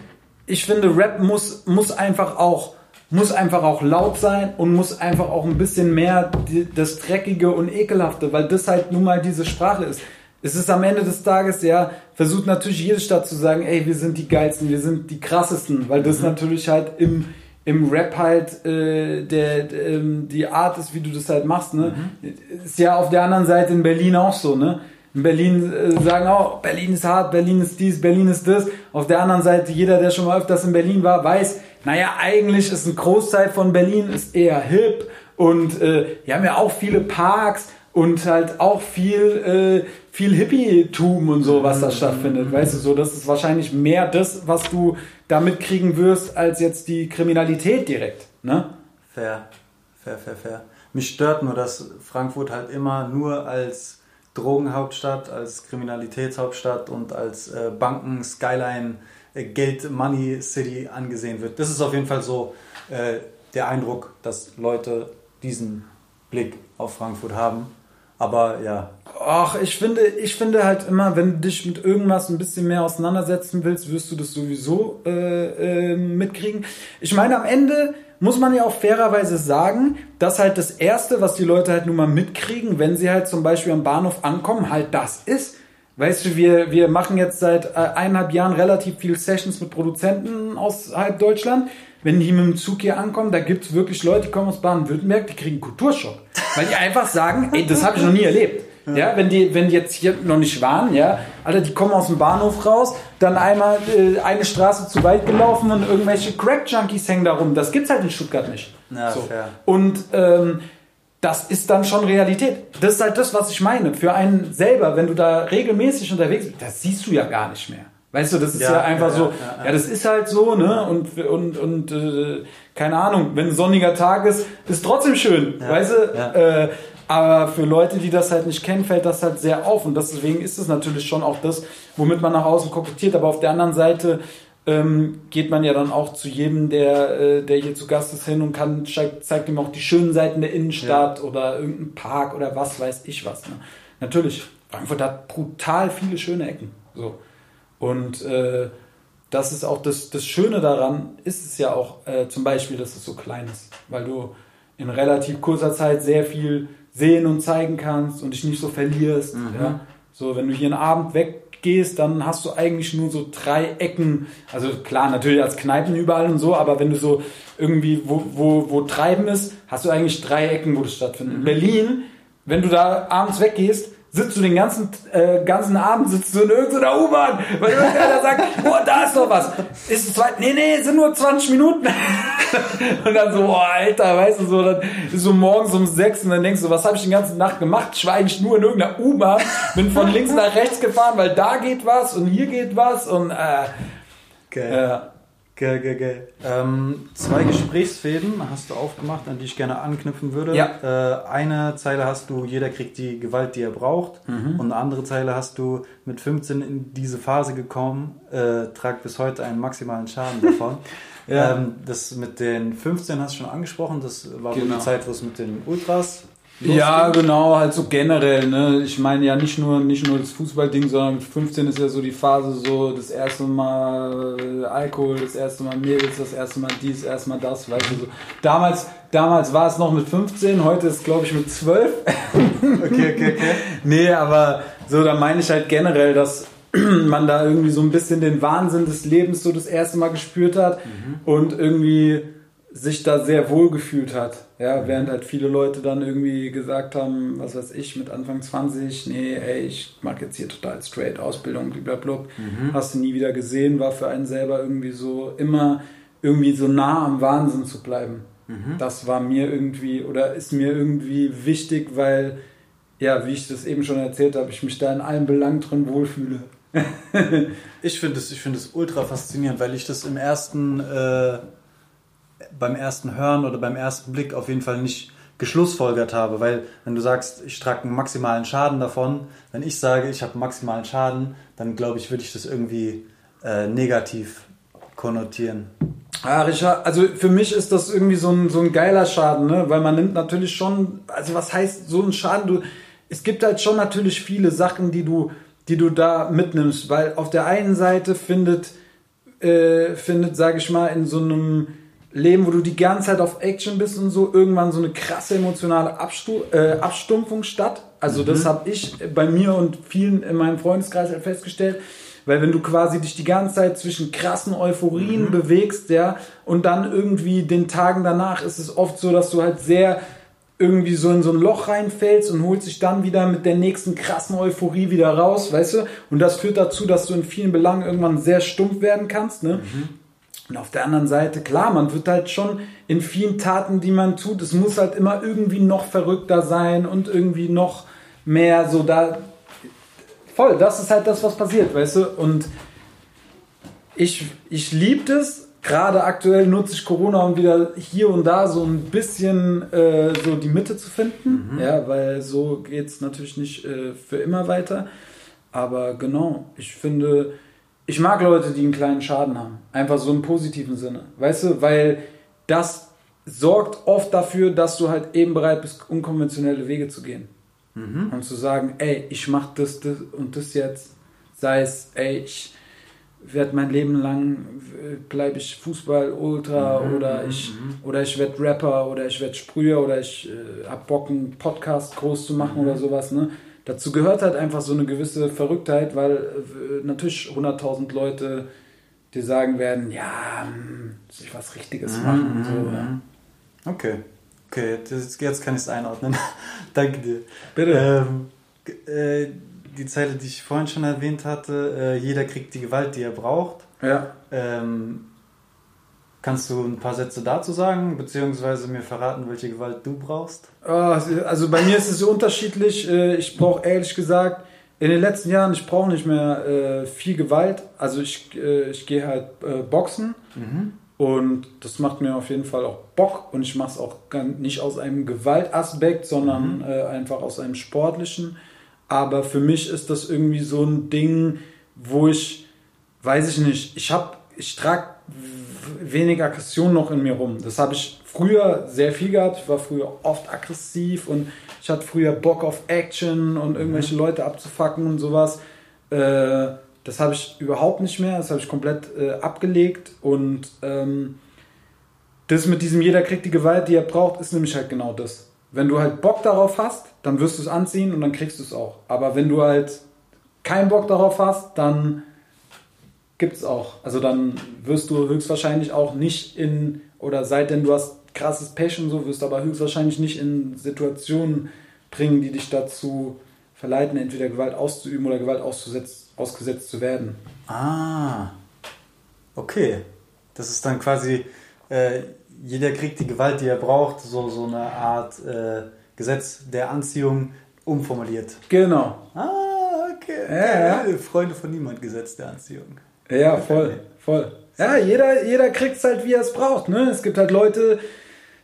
ich finde, Rap muss, muss einfach auch, muss einfach auch laut sein und muss einfach auch ein bisschen mehr die, das Dreckige und Ekelhafte, weil das halt nun mal diese Sprache ist es ist am Ende des Tages, ja, versucht natürlich jede Stadt zu sagen, ey, wir sind die geilsten, wir sind die krassesten, weil das mhm. natürlich halt im, im Rap halt äh, der, der ähm, die Art ist, wie du das halt machst, ne? Mhm. Ist ja auf der anderen Seite in Berlin auch so, ne? In Berlin äh, sagen auch, Berlin ist hart, Berlin ist dies, Berlin ist das. Auf der anderen Seite, jeder, der schon mal öfters in Berlin war, weiß, naja, eigentlich ist ein Großteil von Berlin ist eher hip und äh, wir haben ja auch viele Parks und halt auch viel, äh, viel Hippie-Tum und so, was da mhm. stattfindet. Weißt du, so, das ist wahrscheinlich mehr das, was du da mitkriegen wirst, als jetzt die Kriminalität direkt. Ne? Fair, fair, fair, fair. Mich stört nur, dass Frankfurt halt immer nur als Drogenhauptstadt, als Kriminalitätshauptstadt und als äh, Banken, Skyline, äh, Geld, Money City angesehen wird. Das ist auf jeden Fall so äh, der Eindruck, dass Leute diesen Blick auf Frankfurt haben. Aber ja. Ach, ich finde, ich finde halt immer, wenn du dich mit irgendwas ein bisschen mehr auseinandersetzen willst, wirst du das sowieso äh, äh, mitkriegen. Ich meine, am Ende muss man ja auch fairerweise sagen, dass halt das Erste, was die Leute halt nun mal mitkriegen, wenn sie halt zum Beispiel am Bahnhof ankommen, halt das ist. Weißt du, wir, wir machen jetzt seit äh, eineinhalb Jahren relativ viele Sessions mit Produzenten aus halb Deutschland wenn die mit dem Zug hier ankommen, da gibt es wirklich Leute, die kommen aus Baden-Württemberg, die kriegen Kulturschock. Weil die einfach sagen, ey, das habe ich noch nie erlebt. Ja, wenn die, wenn die jetzt hier noch nicht waren, ja, Alter, die kommen aus dem Bahnhof raus, dann einmal äh, eine Straße zu weit gelaufen und irgendwelche Crack-Junkies hängen da rum. Das gibt's halt in Stuttgart nicht. Ja, so. fair. Und ähm, das ist dann schon Realität. Das ist halt das, was ich meine. Für einen selber, wenn du da regelmäßig unterwegs bist, das siehst du ja gar nicht mehr. Weißt du, das ist ja, ja einfach ja, so, ja, ja, das ist halt so, ne? Und, und, und äh, keine Ahnung, wenn ein sonniger Tag ist, ist trotzdem schön, weißt du? Äh, aber für Leute, die das halt nicht kennen, fällt das halt sehr auf. Und deswegen ist es natürlich schon auch das, womit man nach außen kokettiert. Aber auf der anderen Seite ähm, geht man ja dann auch zu jedem, der, äh, der hier zu Gast ist, hin und kann, zeigt, zeigt ihm auch die schönen Seiten der Innenstadt ja. oder irgendeinen Park oder was weiß ich was. Ne? Natürlich, Frankfurt hat brutal viele schöne Ecken. So. Und äh, das ist auch das, das Schöne daran, ist es ja auch äh, zum Beispiel, dass es so klein ist, weil du in relativ kurzer Zeit sehr viel sehen und zeigen kannst und dich nicht so verlierst. Mhm. Ja? So, wenn du hier einen Abend weg gehst, dann hast du eigentlich nur so drei Ecken. Also klar, natürlich als Kneipen überall und so, aber wenn du so irgendwie, wo, wo, wo Treiben ist, hast du eigentlich drei Ecken, wo das stattfindet. In mhm. Berlin, wenn du da abends weggehst, sitzt du den ganzen, äh, ganzen Abend sitzt du in irgendeiner U-Bahn, weil irgendeiner sagt, <laughs> oh, da ist doch was. Ist es zwei? Nee, nee, sind nur 20 Minuten. <laughs> und dann so, oh, Alter, weißt du, so, dann ist so morgens um sechs und dann denkst du, was habe ich die ganze Nacht gemacht? Ich war eigentlich nur in irgendeiner U-Bahn, bin von links nach rechts gefahren, weil da geht was und hier geht was und, äh, okay. äh Geil, geil, geil. Ähm, zwei Gesprächsfäden hast du aufgemacht, an die ich gerne anknüpfen würde. Ja. Äh, eine Zeile hast du, jeder kriegt die Gewalt, die er braucht. Mhm. Und eine andere Zeile hast du, mit 15 in diese Phase gekommen, äh, tragt bis heute einen maximalen Schaden davon. <laughs> ja. ähm, das mit den 15 hast du schon angesprochen, das war genau. die Zeit, wo es mit den Ultras Losgehen. Ja, genau, halt so generell. Ne? Ich meine ja nicht nur, nicht nur das Fußballding, sondern mit 15 ist ja so die Phase so, das erste Mal Alkohol, das erste Mal Mädels, das erste Mal dies, das erste Mal das, weißt du so. Damals, damals war es noch mit 15, heute ist glaube ich mit 12. okay, okay, okay. <laughs> Nee, aber so, da meine ich halt generell, dass <clears throat> man da irgendwie so ein bisschen den Wahnsinn des Lebens so das erste Mal gespürt hat mhm. und irgendwie sich da sehr wohl gefühlt hat. Ja, mhm. während halt viele Leute dann irgendwie gesagt haben, was weiß ich, mit Anfang 20, nee, ey, ich mag jetzt hier total straight Ausbildung, blablabla. Mhm. Hast du nie wieder gesehen, war für einen selber irgendwie so immer irgendwie so nah am Wahnsinn zu bleiben. Mhm. Das war mir irgendwie oder ist mir irgendwie wichtig, weil, ja, wie ich das eben schon erzählt habe, ich mich da in allen Belangen drin wohlfühle. <laughs> ich finde es find ultra faszinierend, weil ich das im ersten äh beim ersten Hören oder beim ersten Blick auf jeden Fall nicht geschlussfolgert habe, weil wenn du sagst, ich trage einen maximalen Schaden davon, wenn ich sage, ich habe maximalen Schaden, dann glaube ich, würde ich das irgendwie äh, negativ konnotieren. Ja, Richard, also für mich ist das irgendwie so ein, so ein geiler Schaden, ne? weil man nimmt natürlich schon, also was heißt so ein Schaden? Du, es gibt halt schon natürlich viele Sachen, die du, die du da mitnimmst, weil auf der einen Seite findet, äh, findet, sage ich mal, in so einem Leben, wo du die ganze Zeit auf Action bist und so, irgendwann so eine krasse emotionale Abstu äh, Abstumpfung statt. Also mhm. das habe ich bei mir und vielen in meinem Freundeskreis halt festgestellt. Weil wenn du quasi dich die ganze Zeit zwischen krassen Euphorien mhm. bewegst, ja, und dann irgendwie den Tagen danach ist es oft so, dass du halt sehr irgendwie so in so ein Loch reinfällst und holst dich dann wieder mit der nächsten krassen Euphorie wieder raus, weißt du? Und das führt dazu, dass du in vielen Belangen irgendwann sehr stumpf werden kannst, ne? Mhm. Und auf der anderen Seite, klar, man wird halt schon in vielen Taten, die man tut, es muss halt immer irgendwie noch verrückter sein und irgendwie noch mehr so da. Voll, das ist halt das, was passiert, weißt du? Und ich, ich liebe das. Gerade aktuell nutze ich Corona, um wieder hier und da so ein bisschen äh, so die Mitte zu finden. Mhm. Ja, weil so geht es natürlich nicht äh, für immer weiter. Aber genau, ich finde, ich mag Leute, die einen kleinen Schaden haben. Einfach so im positiven Sinne. Weißt du, weil das sorgt oft dafür, dass du halt eben bereit bist, unkonventionelle Wege zu gehen. Mhm. Und zu sagen, ey, ich mach das, das und das jetzt. Sei es, ey, ich werde mein Leben lang, bleibe ich Fußball-Ultra mhm, oder mhm, ich, mhm. oder ich werde Rapper oder ich werde Sprüher oder ich äh, hab Bock, einen Podcast groß zu machen mhm. oder sowas, ne? dazu gehört halt einfach so eine gewisse Verrücktheit, weil äh, natürlich 100.000 Leute dir sagen werden, ja, muss ich was Richtiges mhm, machen. Mhm, so, ja. Okay. Okay, jetzt, jetzt kann ich es einordnen. <laughs> Danke dir. Bitte. Ähm, äh, die Zeile, die ich vorhin schon erwähnt hatte, äh, jeder kriegt die Gewalt, die er braucht. Ja. Ähm, Kannst du ein paar Sätze dazu sagen, beziehungsweise mir verraten, welche Gewalt du brauchst? Ah, also bei mir ist es so unterschiedlich. Äh, ich brauche ehrlich gesagt in den letzten Jahren, ich brauche nicht mehr äh, viel Gewalt. Also ich, äh, ich gehe halt boxen mhm. und das macht mir auf jeden Fall auch Bock und ich mache es auch nicht aus einem Gewaltaspekt, sondern mhm. einfach aus einem sportlichen. Aber für mich ist das irgendwie so ein Ding, wo ich, weiß ich nicht, ich habe, ich trage wenig Aggression noch in mir rum. Das habe ich früher sehr viel gehabt. Ich war früher oft aggressiv und ich hatte früher Bock auf Action und irgendwelche mhm. Leute abzufacken und sowas. Äh, das habe ich überhaupt nicht mehr. Das habe ich komplett äh, abgelegt und ähm, das mit diesem jeder kriegt die Gewalt, die er braucht, ist nämlich halt genau das. Wenn du halt Bock darauf hast, dann wirst du es anziehen und dann kriegst du es auch. Aber wenn du halt keinen Bock darauf hast, dann gibt es auch. Also dann wirst du höchstwahrscheinlich auch nicht in, oder seitdem du hast krasses Pech und so, wirst du aber höchstwahrscheinlich nicht in Situationen bringen, die dich dazu verleiten, entweder Gewalt auszuüben oder Gewalt ausgesetzt zu werden. Ah, okay. Das ist dann quasi, äh, jeder kriegt die Gewalt, die er braucht, so, so eine Art äh, Gesetz der Anziehung umformuliert. Genau. Ah, okay. Ja, ja. Freunde von niemand Gesetz der Anziehung. Ja, voll, voll. Ja, jeder, jeder kriegt es halt, wie er es braucht. Ne? Es gibt halt Leute,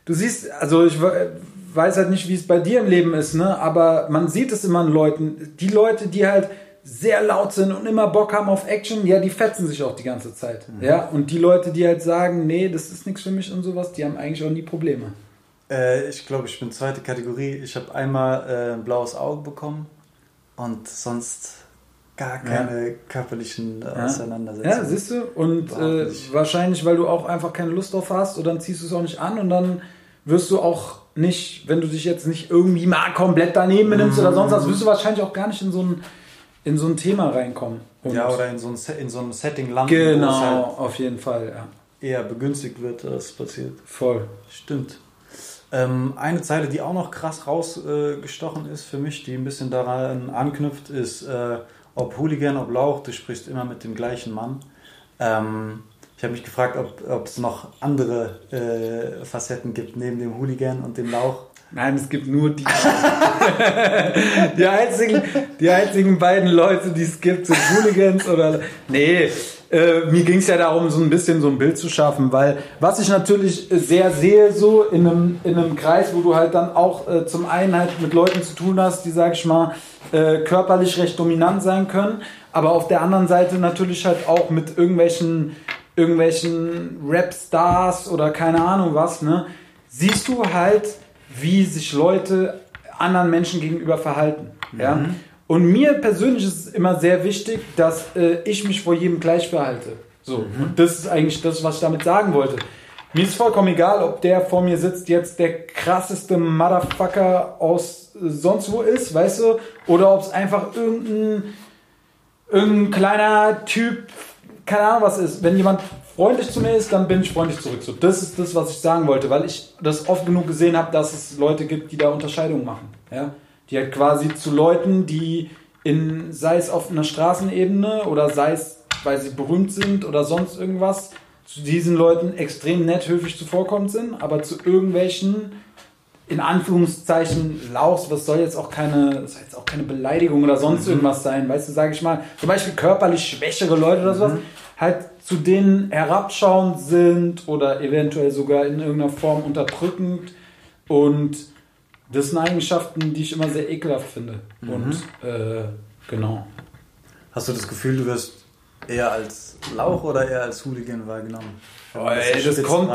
du siehst, also ich weiß halt nicht, wie es bei dir im Leben ist, ne? aber man sieht es immer an Leuten. Die Leute, die halt sehr laut sind und immer Bock haben auf Action, ja, die fetzen sich auch die ganze Zeit. Mhm. Ja, und die Leute, die halt sagen, nee, das ist nichts für mich und sowas, die haben eigentlich auch nie Probleme. Äh, ich glaube, ich bin zweite Kategorie. Ich habe einmal äh, ein blaues Auge bekommen und sonst gar keine ja. körperlichen ja. Auseinandersetzungen. Ja, siehst du? Und äh, wahrscheinlich, weil du auch einfach keine Lust drauf hast und dann ziehst du es auch nicht an und dann wirst du auch nicht, wenn du dich jetzt nicht irgendwie mal komplett daneben benimmst mm. oder sonst was, wirst du wahrscheinlich auch gar nicht in so ein, in so ein Thema reinkommen. Und ja, oder in so ein, in so einem Setting landen. Genau, halt auf jeden Fall, ja. Eher begünstigt wird, dass passiert. Voll. Stimmt. Ähm, eine Zeile, die auch noch krass rausgestochen äh, ist für mich, die ein bisschen daran anknüpft, ist äh, ob Hooligan, ob Lauch, du sprichst immer mit dem gleichen Mann. Ähm, ich habe mich gefragt, ob es noch andere äh, Facetten gibt neben dem Hooligan und dem Lauch. Nein, es gibt nur die. <laughs> die, einzigen, die einzigen beiden Leute, die es gibt, sind Hooligans oder. Nee, äh, mir ging es ja darum, so ein bisschen so ein Bild zu schaffen, weil was ich natürlich sehr sehe, so in einem, in einem Kreis, wo du halt dann auch äh, zum einen halt mit Leuten zu tun hast, die, sag ich mal, äh, körperlich recht dominant sein können, aber auf der anderen Seite natürlich halt auch mit irgendwelchen, irgendwelchen Rap-Stars oder keine Ahnung was, ne, siehst du halt, wie sich Leute anderen Menschen gegenüber verhalten. Mhm. Und mir persönlich ist es immer sehr wichtig, dass äh, ich mich vor jedem gleich verhalte. So. Mhm. Das ist eigentlich das, was ich damit sagen wollte. Mir ist vollkommen egal, ob der vor mir sitzt jetzt der krasseste Motherfucker aus äh, sonst wo ist, weißt du, oder ob es einfach irgendein, irgendein kleiner Typ, keine Ahnung was ist. Wenn jemand freundlich zu mir ist, dann bin ich freundlich zurück. So, das ist das, was ich sagen wollte, weil ich das oft genug gesehen habe, dass es Leute gibt, die da Unterscheidungen machen. Ja? Die halt quasi zu Leuten, die in, sei es auf einer Straßenebene oder sei es, weil sie berühmt sind oder sonst irgendwas, zu diesen Leuten extrem nett, höflich zuvorkommend sind, aber zu irgendwelchen, in Anführungszeichen, Lauchs, was soll jetzt auch keine, soll jetzt auch keine Beleidigung oder sonst mhm. irgendwas sein, weißt du, sage ich mal, zum Beispiel körperlich schwächere Leute oder sowas, mhm. halt zu denen herabschauend sind oder eventuell sogar in irgendeiner Form unterdrückend und das sind Eigenschaften, die ich immer sehr ekelhaft finde. Mhm. Und äh, genau. Hast du das Gefühl, du wirst eher als Lauch oder eher als Hooligan wahrgenommen? Oh, ey, das kommt,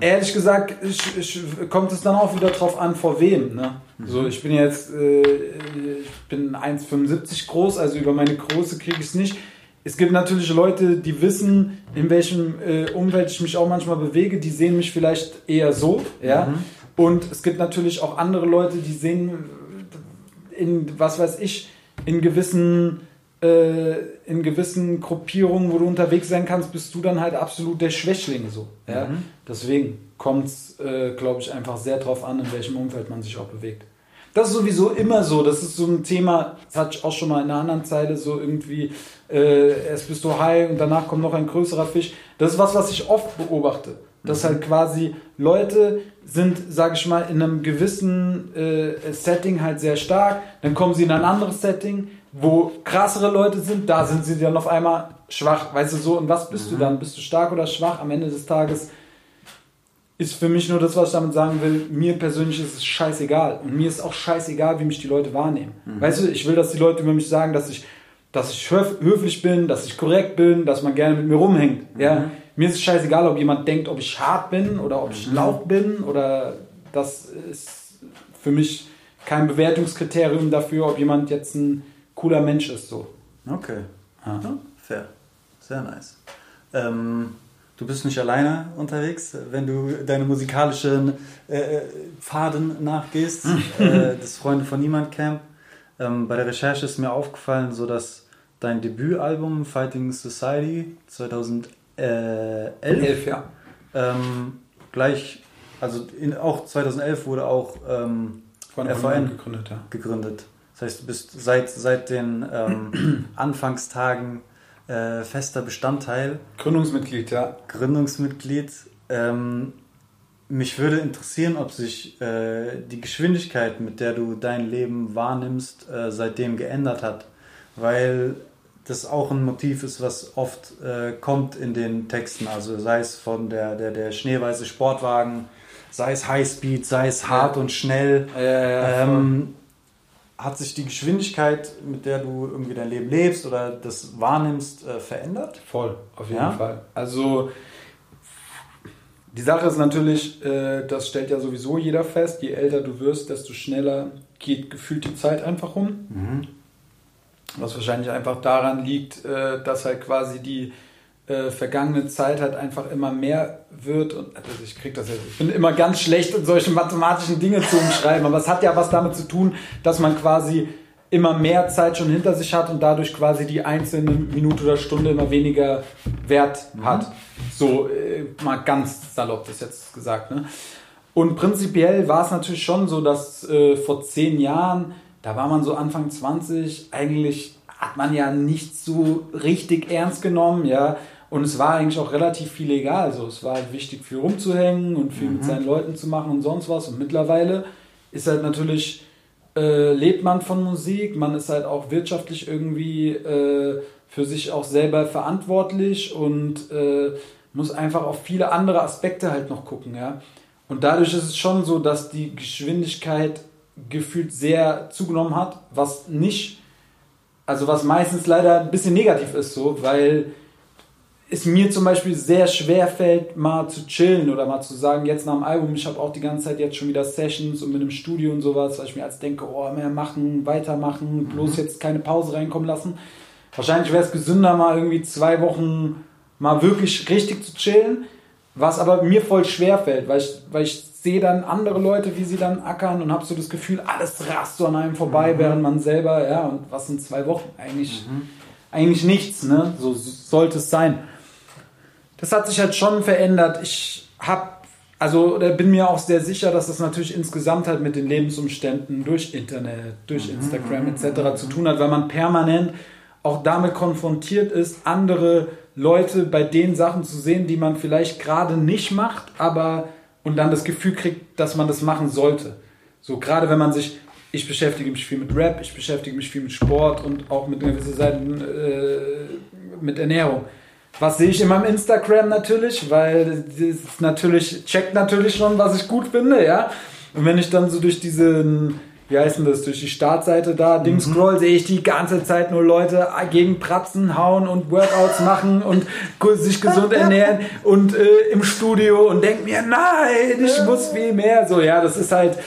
ehrlich gesagt, ich, ich, kommt es dann auch wieder drauf an, vor wem. Ne? Mhm. So, ich bin jetzt äh, ich bin 1,75 groß, also über meine Größe kriege ich es nicht. Es gibt natürlich Leute, die wissen, in welchem äh, Umfeld ich mich auch manchmal bewege, die sehen mich vielleicht eher so, ja. Mhm. Und es gibt natürlich auch andere Leute, die sehen in, was weiß ich, in gewissen, äh, in gewissen Gruppierungen, wo du unterwegs sein kannst, bist du dann halt absolut der Schwächling so. Ja? Mhm. Deswegen kommt es, äh, glaube ich, einfach sehr drauf an, in welchem Umfeld man sich auch bewegt. Das ist sowieso immer so. Das ist so ein Thema, das hatte ich auch schon mal in einer anderen Zeile so irgendwie, äh, erst bist du high und danach kommt noch ein größerer Fisch. Das ist was, was ich oft beobachte. Dass halt quasi Leute sind, sage ich mal, in einem gewissen äh, Setting halt sehr stark, dann kommen sie in ein anderes Setting, wo krassere Leute sind, da sind sie dann auf einmal schwach, weißt du so, und was bist mhm. du dann? Bist du stark oder schwach? Am Ende des Tages ist für mich nur das, was ich damit sagen will, mir persönlich ist es scheißegal. Und mir ist auch scheißegal, wie mich die Leute wahrnehmen. Mhm. Weißt du, ich will, dass die Leute über mich sagen, dass ich, dass ich höflich bin, dass ich korrekt bin, dass man gerne mit mir rumhängt. Mhm. Ja? Mir ist es scheißegal, ob jemand denkt, ob ich hart bin oder ob ich mhm. laut bin oder das ist für mich kein Bewertungskriterium dafür, ob jemand jetzt ein cooler Mensch ist. So. Okay. Ja. Ja, fair. Sehr nice. Ähm, du bist nicht alleine unterwegs, wenn du deine musikalischen äh, äh Pfaden nachgehst. <laughs> äh, das Freunde von Niemand Camp. Ähm, bei der Recherche ist mir aufgefallen, so dass dein Debütalbum Fighting Society 2011 Elf, ja. ähm, gleich, also in, auch 2011 wurde auch ähm, FVN gegründet, ja. gegründet. Das heißt, du bist seit, seit den ähm, <clears throat> Anfangstagen äh, fester Bestandteil. Gründungsmitglied, ja. Gründungsmitglied. Ähm, mich würde interessieren, ob sich äh, die Geschwindigkeit, mit der du dein Leben wahrnimmst, äh, seitdem geändert hat. Weil das auch ein Motiv ist, was oft äh, kommt in den Texten. Also sei es von der, der, der schneeweiße Sportwagen, sei es Highspeed, sei es hart ja. und schnell. Ja, ja, ähm, hat sich die Geschwindigkeit, mit der du irgendwie dein Leben lebst oder das wahrnimmst, äh, verändert? Voll, auf jeden? Fall. Also die Sache ist natürlich, äh, das stellt ja sowieso jeder fest, je älter du wirst, desto schneller geht gefühlt die Zeit einfach um. Mhm. Was wahrscheinlich einfach daran liegt, äh, dass halt quasi die äh, vergangene Zeit halt einfach immer mehr wird und also ich krieg das jetzt, ich bin immer ganz schlecht in solchen mathematischen Dinge zu umschreiben, aber es hat ja was damit zu tun, dass man quasi immer mehr Zeit schon hinter sich hat und dadurch quasi die einzelne Minute oder Stunde immer weniger Wert mhm. hat. So äh, mal ganz salopp das jetzt gesagt. Ne? Und prinzipiell war es natürlich schon so, dass äh, vor zehn Jahren, da war man so Anfang 20, eigentlich hat man ja nicht so richtig ernst genommen, ja. Und es war eigentlich auch relativ viel egal. Also es war wichtig, viel rumzuhängen und viel mhm. mit seinen Leuten zu machen und sonst was. Und mittlerweile ist halt natürlich, äh, lebt man von Musik, man ist halt auch wirtschaftlich irgendwie äh, für sich auch selber verantwortlich und äh, muss einfach auf viele andere Aspekte halt noch gucken, ja. Und dadurch ist es schon so, dass die Geschwindigkeit gefühlt sehr zugenommen hat, was nicht, also was meistens leider ein bisschen negativ ist, so, weil es mir zum Beispiel sehr schwer fällt, mal zu chillen oder mal zu sagen, jetzt nach dem Album, ich habe auch die ganze Zeit jetzt schon wieder Sessions und mit dem Studio und sowas, weil ich mir als denke, oh, mehr machen, weitermachen, bloß mhm. jetzt keine Pause reinkommen lassen. Wahrscheinlich wäre es gesünder, mal irgendwie zwei Wochen mal wirklich richtig zu chillen, was aber mir voll schwer fällt, weil ich, weil ich sehe dann andere Leute, wie sie dann ackern und habe so das Gefühl, alles rast so an einem vorbei, mhm. während man selber, ja, und was sind zwei Wochen? Eigentlich, mhm. eigentlich nichts, ne? So sollte es sein das hat sich halt schon verändert. Ich habe, also oder bin mir auch sehr sicher, dass das natürlich insgesamt halt mit den Lebensumständen durch Internet, durch mhm. Instagram etc. zu tun hat, weil man permanent auch damit konfrontiert ist, andere Leute bei den Sachen zu sehen, die man vielleicht gerade nicht macht, aber und dann das Gefühl kriegt, dass man das machen sollte. So gerade wenn man sich, ich beschäftige mich viel mit Rap, ich beschäftige mich viel mit Sport und auch mit gewissen Seiten äh, mit Ernährung. Was sehe ich in meinem Instagram natürlich, weil das natürlich checkt natürlich schon, was ich gut finde, ja. Und wenn ich dann so durch diesen, wie heißt denn das, durch die Startseite da, Ding mhm. scroll, sehe ich die ganze Zeit nur Leute gegen Pratzen hauen und Workouts machen und sich gesund <laughs> ernähren und äh, im Studio und denke mir, nein, ich muss viel mehr. So, ja, das ist halt,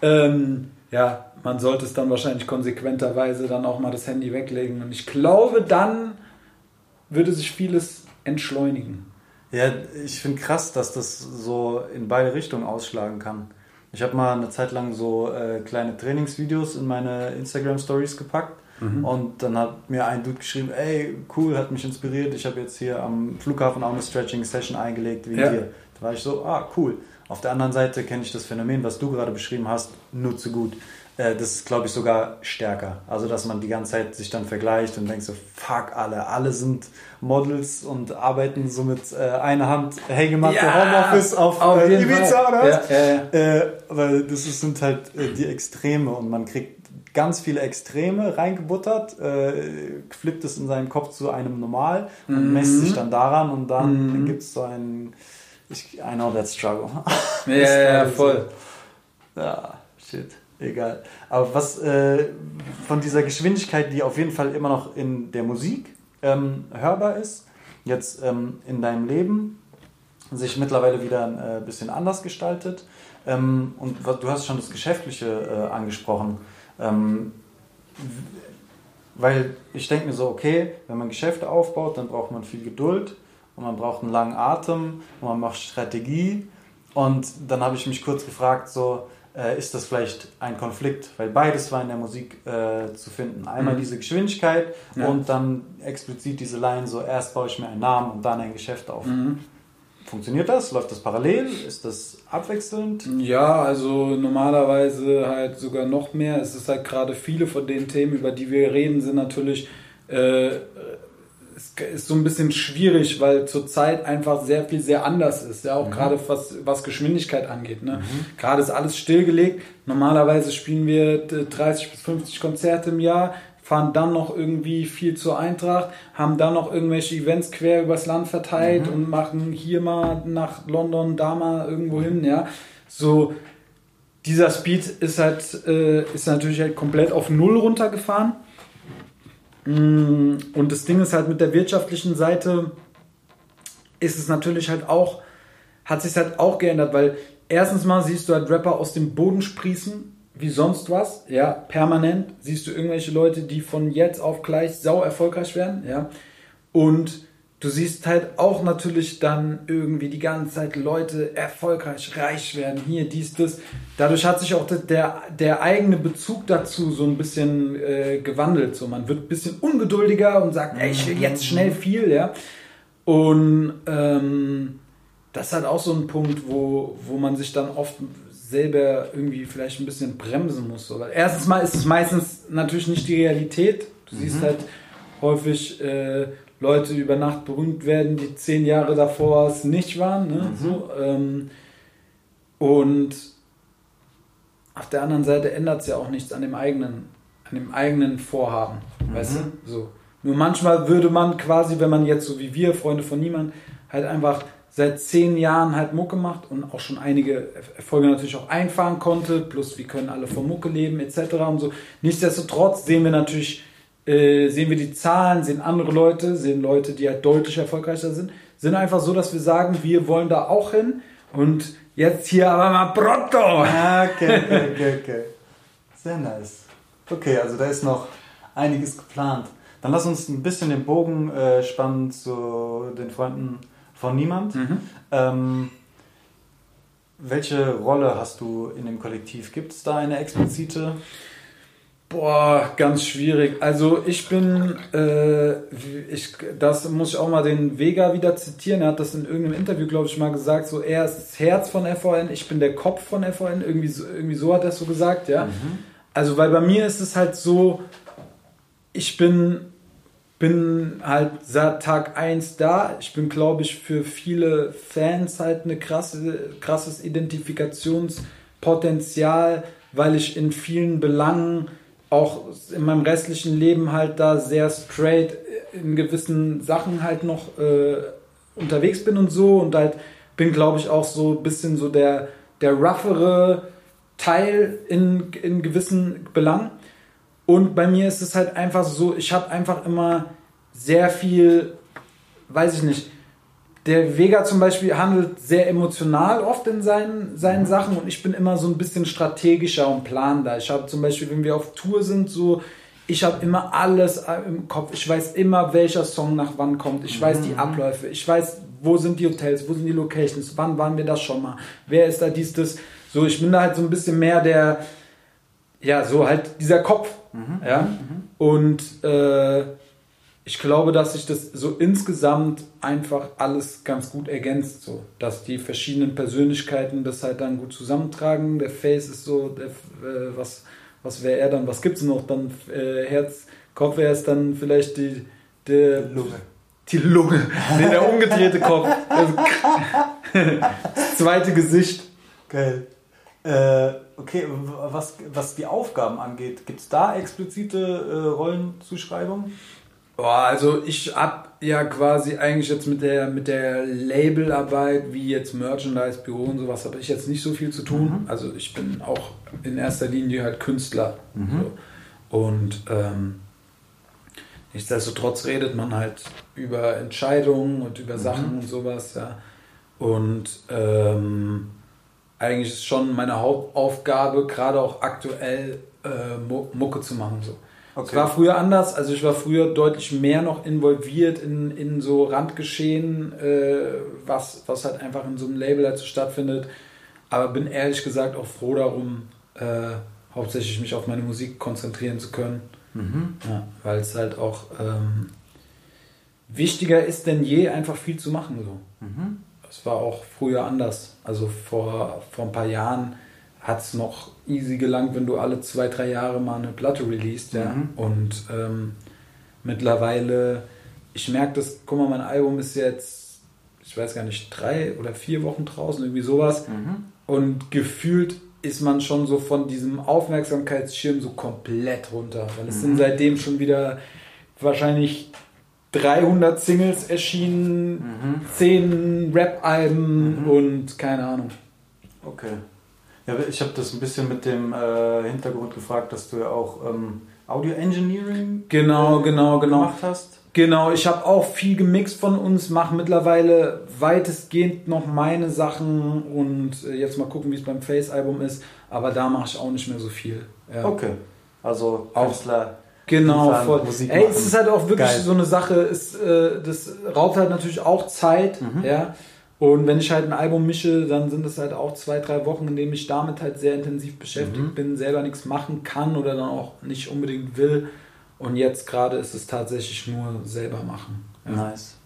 ähm, ja, man sollte es dann wahrscheinlich konsequenterweise dann auch mal das Handy weglegen. Und ich glaube, dann würde sich vieles entschleunigen. Ja, ich finde krass, dass das so in beide Richtungen ausschlagen kann. Ich habe mal eine Zeit lang so äh, kleine Trainingsvideos in meine Instagram Stories gepackt mhm. und dann hat mir ein Dude geschrieben, ey, cool, hat mich inspiriert, ich habe jetzt hier am Flughafen auch eine Stretching Session eingelegt wie ja. dir. Da war ich so, ah, cool. Auf der anderen Seite kenne ich das Phänomen, was du gerade beschrieben hast, nur zu gut. Äh, das ist, glaube ich, sogar stärker. Also, dass man die ganze Zeit sich dann vergleicht und denkt so, fuck alle, alle sind Models und arbeiten so mit äh, einer Hand hängematte ja, Homeoffice auf, auf äh, Ibiza oder was? Ja, ja, äh, weil das ist, sind halt äh, die Extreme und man kriegt ganz viele Extreme reingebuttert, äh, flippt es in seinem Kopf zu einem Normal und mhm. messt sich dann daran und dann mhm. gibt es so ein ich, I know that struggle. <laughs> ja, ja, voll. Ja, shit. Egal. Aber was äh, von dieser Geschwindigkeit, die auf jeden Fall immer noch in der Musik ähm, hörbar ist, jetzt ähm, in deinem Leben sich mittlerweile wieder ein äh, bisschen anders gestaltet. Ähm, und du hast schon das Geschäftliche äh, angesprochen. Ähm, weil ich denke mir so, okay, wenn man Geschäfte aufbaut, dann braucht man viel Geduld und man braucht einen langen Atem und man macht Strategie. Und dann habe ich mich kurz gefragt, so, äh, ist das vielleicht ein Konflikt, weil beides war in der Musik äh, zu finden. Einmal mhm. diese Geschwindigkeit ja. und dann explizit diese Line, so erst baue ich mir einen Namen und dann ein Geschäft auf. Mhm. Funktioniert das? Läuft das parallel? Ist das abwechselnd? Ja, also normalerweise halt sogar noch mehr. Es ist halt gerade viele von den Themen, über die wir reden, sind natürlich äh, ist so ein bisschen schwierig, weil zurzeit einfach sehr viel sehr anders ist, ja, auch mhm. gerade was, was Geschwindigkeit angeht. Ne? Mhm. Gerade ist alles stillgelegt. Normalerweise spielen wir 30 bis 50 Konzerte im Jahr, fahren dann noch irgendwie viel zur Eintracht, haben dann noch irgendwelche Events quer übers Land verteilt mhm. und machen hier mal nach London, da mal irgendwo hin, ja. So, dieser Speed ist halt, äh, ist natürlich halt komplett auf Null runtergefahren. Mm, und das Ding ist halt mit der wirtschaftlichen Seite ist es natürlich halt auch, hat sich halt auch geändert, weil erstens mal siehst du halt Rapper aus dem Boden sprießen, wie sonst was, ja, permanent. Siehst du irgendwelche Leute, die von jetzt auf gleich sau erfolgreich werden, ja, und du siehst halt auch natürlich dann irgendwie die ganze Zeit Leute erfolgreich, reich werden, hier, dies, das. Dadurch hat sich auch der, der eigene Bezug dazu so ein bisschen äh, gewandelt. So, man wird ein bisschen ungeduldiger und sagt, ey, ich will jetzt schnell viel, ja. Und ähm, das ist halt auch so ein Punkt, wo, wo man sich dann oft selber irgendwie vielleicht ein bisschen bremsen muss. Weil erstens mal ist es meistens natürlich nicht die Realität. Du mhm. siehst halt häufig äh, Leute über Nacht berühmt werden, die zehn Jahre davor es nicht waren. Ne? Mhm. So, ähm, und auf der anderen Seite ändert es ja auch nichts an dem eigenen, an dem eigenen Vorhaben. Mhm. Weißt du? So. Nur manchmal würde man quasi, wenn man jetzt so wie wir, Freunde von niemand, halt einfach seit zehn Jahren halt Mucke macht und auch schon einige Erfolge natürlich auch einfahren konnte, plus wir können alle von Mucke leben etc. und so. Nichtsdestotrotz sehen wir natürlich äh, sehen wir die Zahlen, sehen andere Leute, sehen Leute, die halt deutlich erfolgreicher sind, sind einfach so, dass wir sagen, wir wollen da auch hin und jetzt hier aber mal pronto. Ah, okay, <laughs> okay, okay, okay. Sehr nice. Okay, also da ist noch einiges geplant. Dann lass uns ein bisschen den Bogen äh, spannen zu den Freunden von Niemand. Mhm. Ähm, welche Rolle hast du in dem Kollektiv? Gibt es da eine explizite? Boah, ganz schwierig. Also ich bin, äh, ich, das muss ich auch mal den Vega wieder zitieren. Er hat das in irgendeinem Interview, glaube ich, mal gesagt. So, er ist das Herz von FVN, ich bin der Kopf von FVN. Irgendwie so, irgendwie so hat er es so gesagt, ja. Mhm. Also, weil bei mir ist es halt so, ich bin, bin halt seit Tag 1 da. Ich bin, glaube ich, für viele Fans halt eine krasse, krasses Identifikationspotenzial, weil ich in vielen Belangen auch in meinem restlichen Leben halt da sehr straight in gewissen Sachen halt noch äh, unterwegs bin und so und halt bin, glaube ich, auch so ein bisschen so der, der roughere Teil in, in gewissen Belangen. Und bei mir ist es halt einfach so, ich habe einfach immer sehr viel, weiß ich nicht, der Vega zum Beispiel handelt sehr emotional oft in seinen, seinen mhm. Sachen und ich bin immer so ein bisschen strategischer und planender. Ich habe zum Beispiel, wenn wir auf Tour sind, so, ich habe immer alles im Kopf. Ich weiß immer, welcher Song nach wann kommt. Ich weiß die mhm. Abläufe. Ich weiß, wo sind die Hotels, wo sind die Locations, wann waren wir das schon mal, wer ist da dies, das. So, ich bin da halt so ein bisschen mehr der, ja, so halt dieser Kopf. Mhm. Ja. Mhm. Und äh, ich glaube, dass sich das so insgesamt einfach alles ganz gut ergänzt, so dass die verschiedenen Persönlichkeiten das halt dann gut zusammentragen. Der Face ist so, der, äh, was, was wäre er dann? Was gibt es noch? Dann äh, Herz, Kopf wäre es dann vielleicht die, Die Lunge. Die Lunge. Nee, der umgedrehte Kopf. Also, das <laughs> zweite Gesicht. Geil. Äh, okay, was, was die Aufgaben angeht, gibt es da explizite äh, Rollenzuschreibungen? Boah, also ich hab ja quasi eigentlich jetzt mit der mit der Labelarbeit, wie jetzt Merchandise, Büro und sowas, habe ich jetzt nicht so viel zu tun. Also ich bin auch in erster Linie halt Künstler. So. Und ähm, nichtsdestotrotz redet man halt über Entscheidungen und über Sachen und sowas, ja. Und ähm, eigentlich ist schon meine Hauptaufgabe, gerade auch aktuell äh, Mu- Mucke zu machen. So. Es Okay. war früher anders, also ich war früher deutlich mehr noch involviert in, in so Randgeschehen, äh, was, was halt einfach in so einem Label halt so stattfindet. Aber bin ehrlich gesagt auch froh darum, äh, hauptsächlich mich auf meine Musik konzentrieren zu können. Mhm. Ja, weil es halt auch ähm, wichtiger ist denn je, einfach viel zu machen. So. Mhm. Das war auch früher anders. Also vor, vor ein paar Jahren hat es noch easy gelangt, wenn du alle zwei, drei Jahre mal eine Platte released. Ja? Mhm. Und ähm, mittlerweile, ich merke das, guck mal, mein Album ist jetzt, ich weiß gar nicht, drei oder vier Wochen draußen, irgendwie sowas. Mhm. Und gefühlt ist man schon so von diesem Aufmerksamkeitsschirm so komplett runter. Weil es Mhm. sind seitdem schon wieder wahrscheinlich 300 Singles erschienen, Mhm. 10 Rap-Alben Mhm. und keine Ahnung. Okay. Ja, ich habe das ein bisschen mit dem äh, Hintergrund gefragt, dass du ja auch ähm, Audio Engineering Genau, äh, genau, genau. gemacht hast. Genau, ich habe auch viel gemixt von uns, mache mittlerweile weitestgehend noch meine Sachen und äh, jetzt mal gucken, wie es beim Face-Album ist. Aber da mache ich auch nicht mehr so viel. Ja. Okay. Also Künstler. Genau, voll. Musik Ey, machen. es ist halt auch wirklich Geil. so eine Sache, ist, äh, das raubt halt natürlich auch Zeit, Mhm. ja. Und wenn ich halt ein Album mische, dann sind es halt auch zwei, drei Wochen, in denen ich damit halt sehr intensiv beschäftigt Mhm. bin, selber nichts machen kann oder dann auch nicht unbedingt will. Und jetzt gerade ist es tatsächlich nur selber machen. Ja. Nice.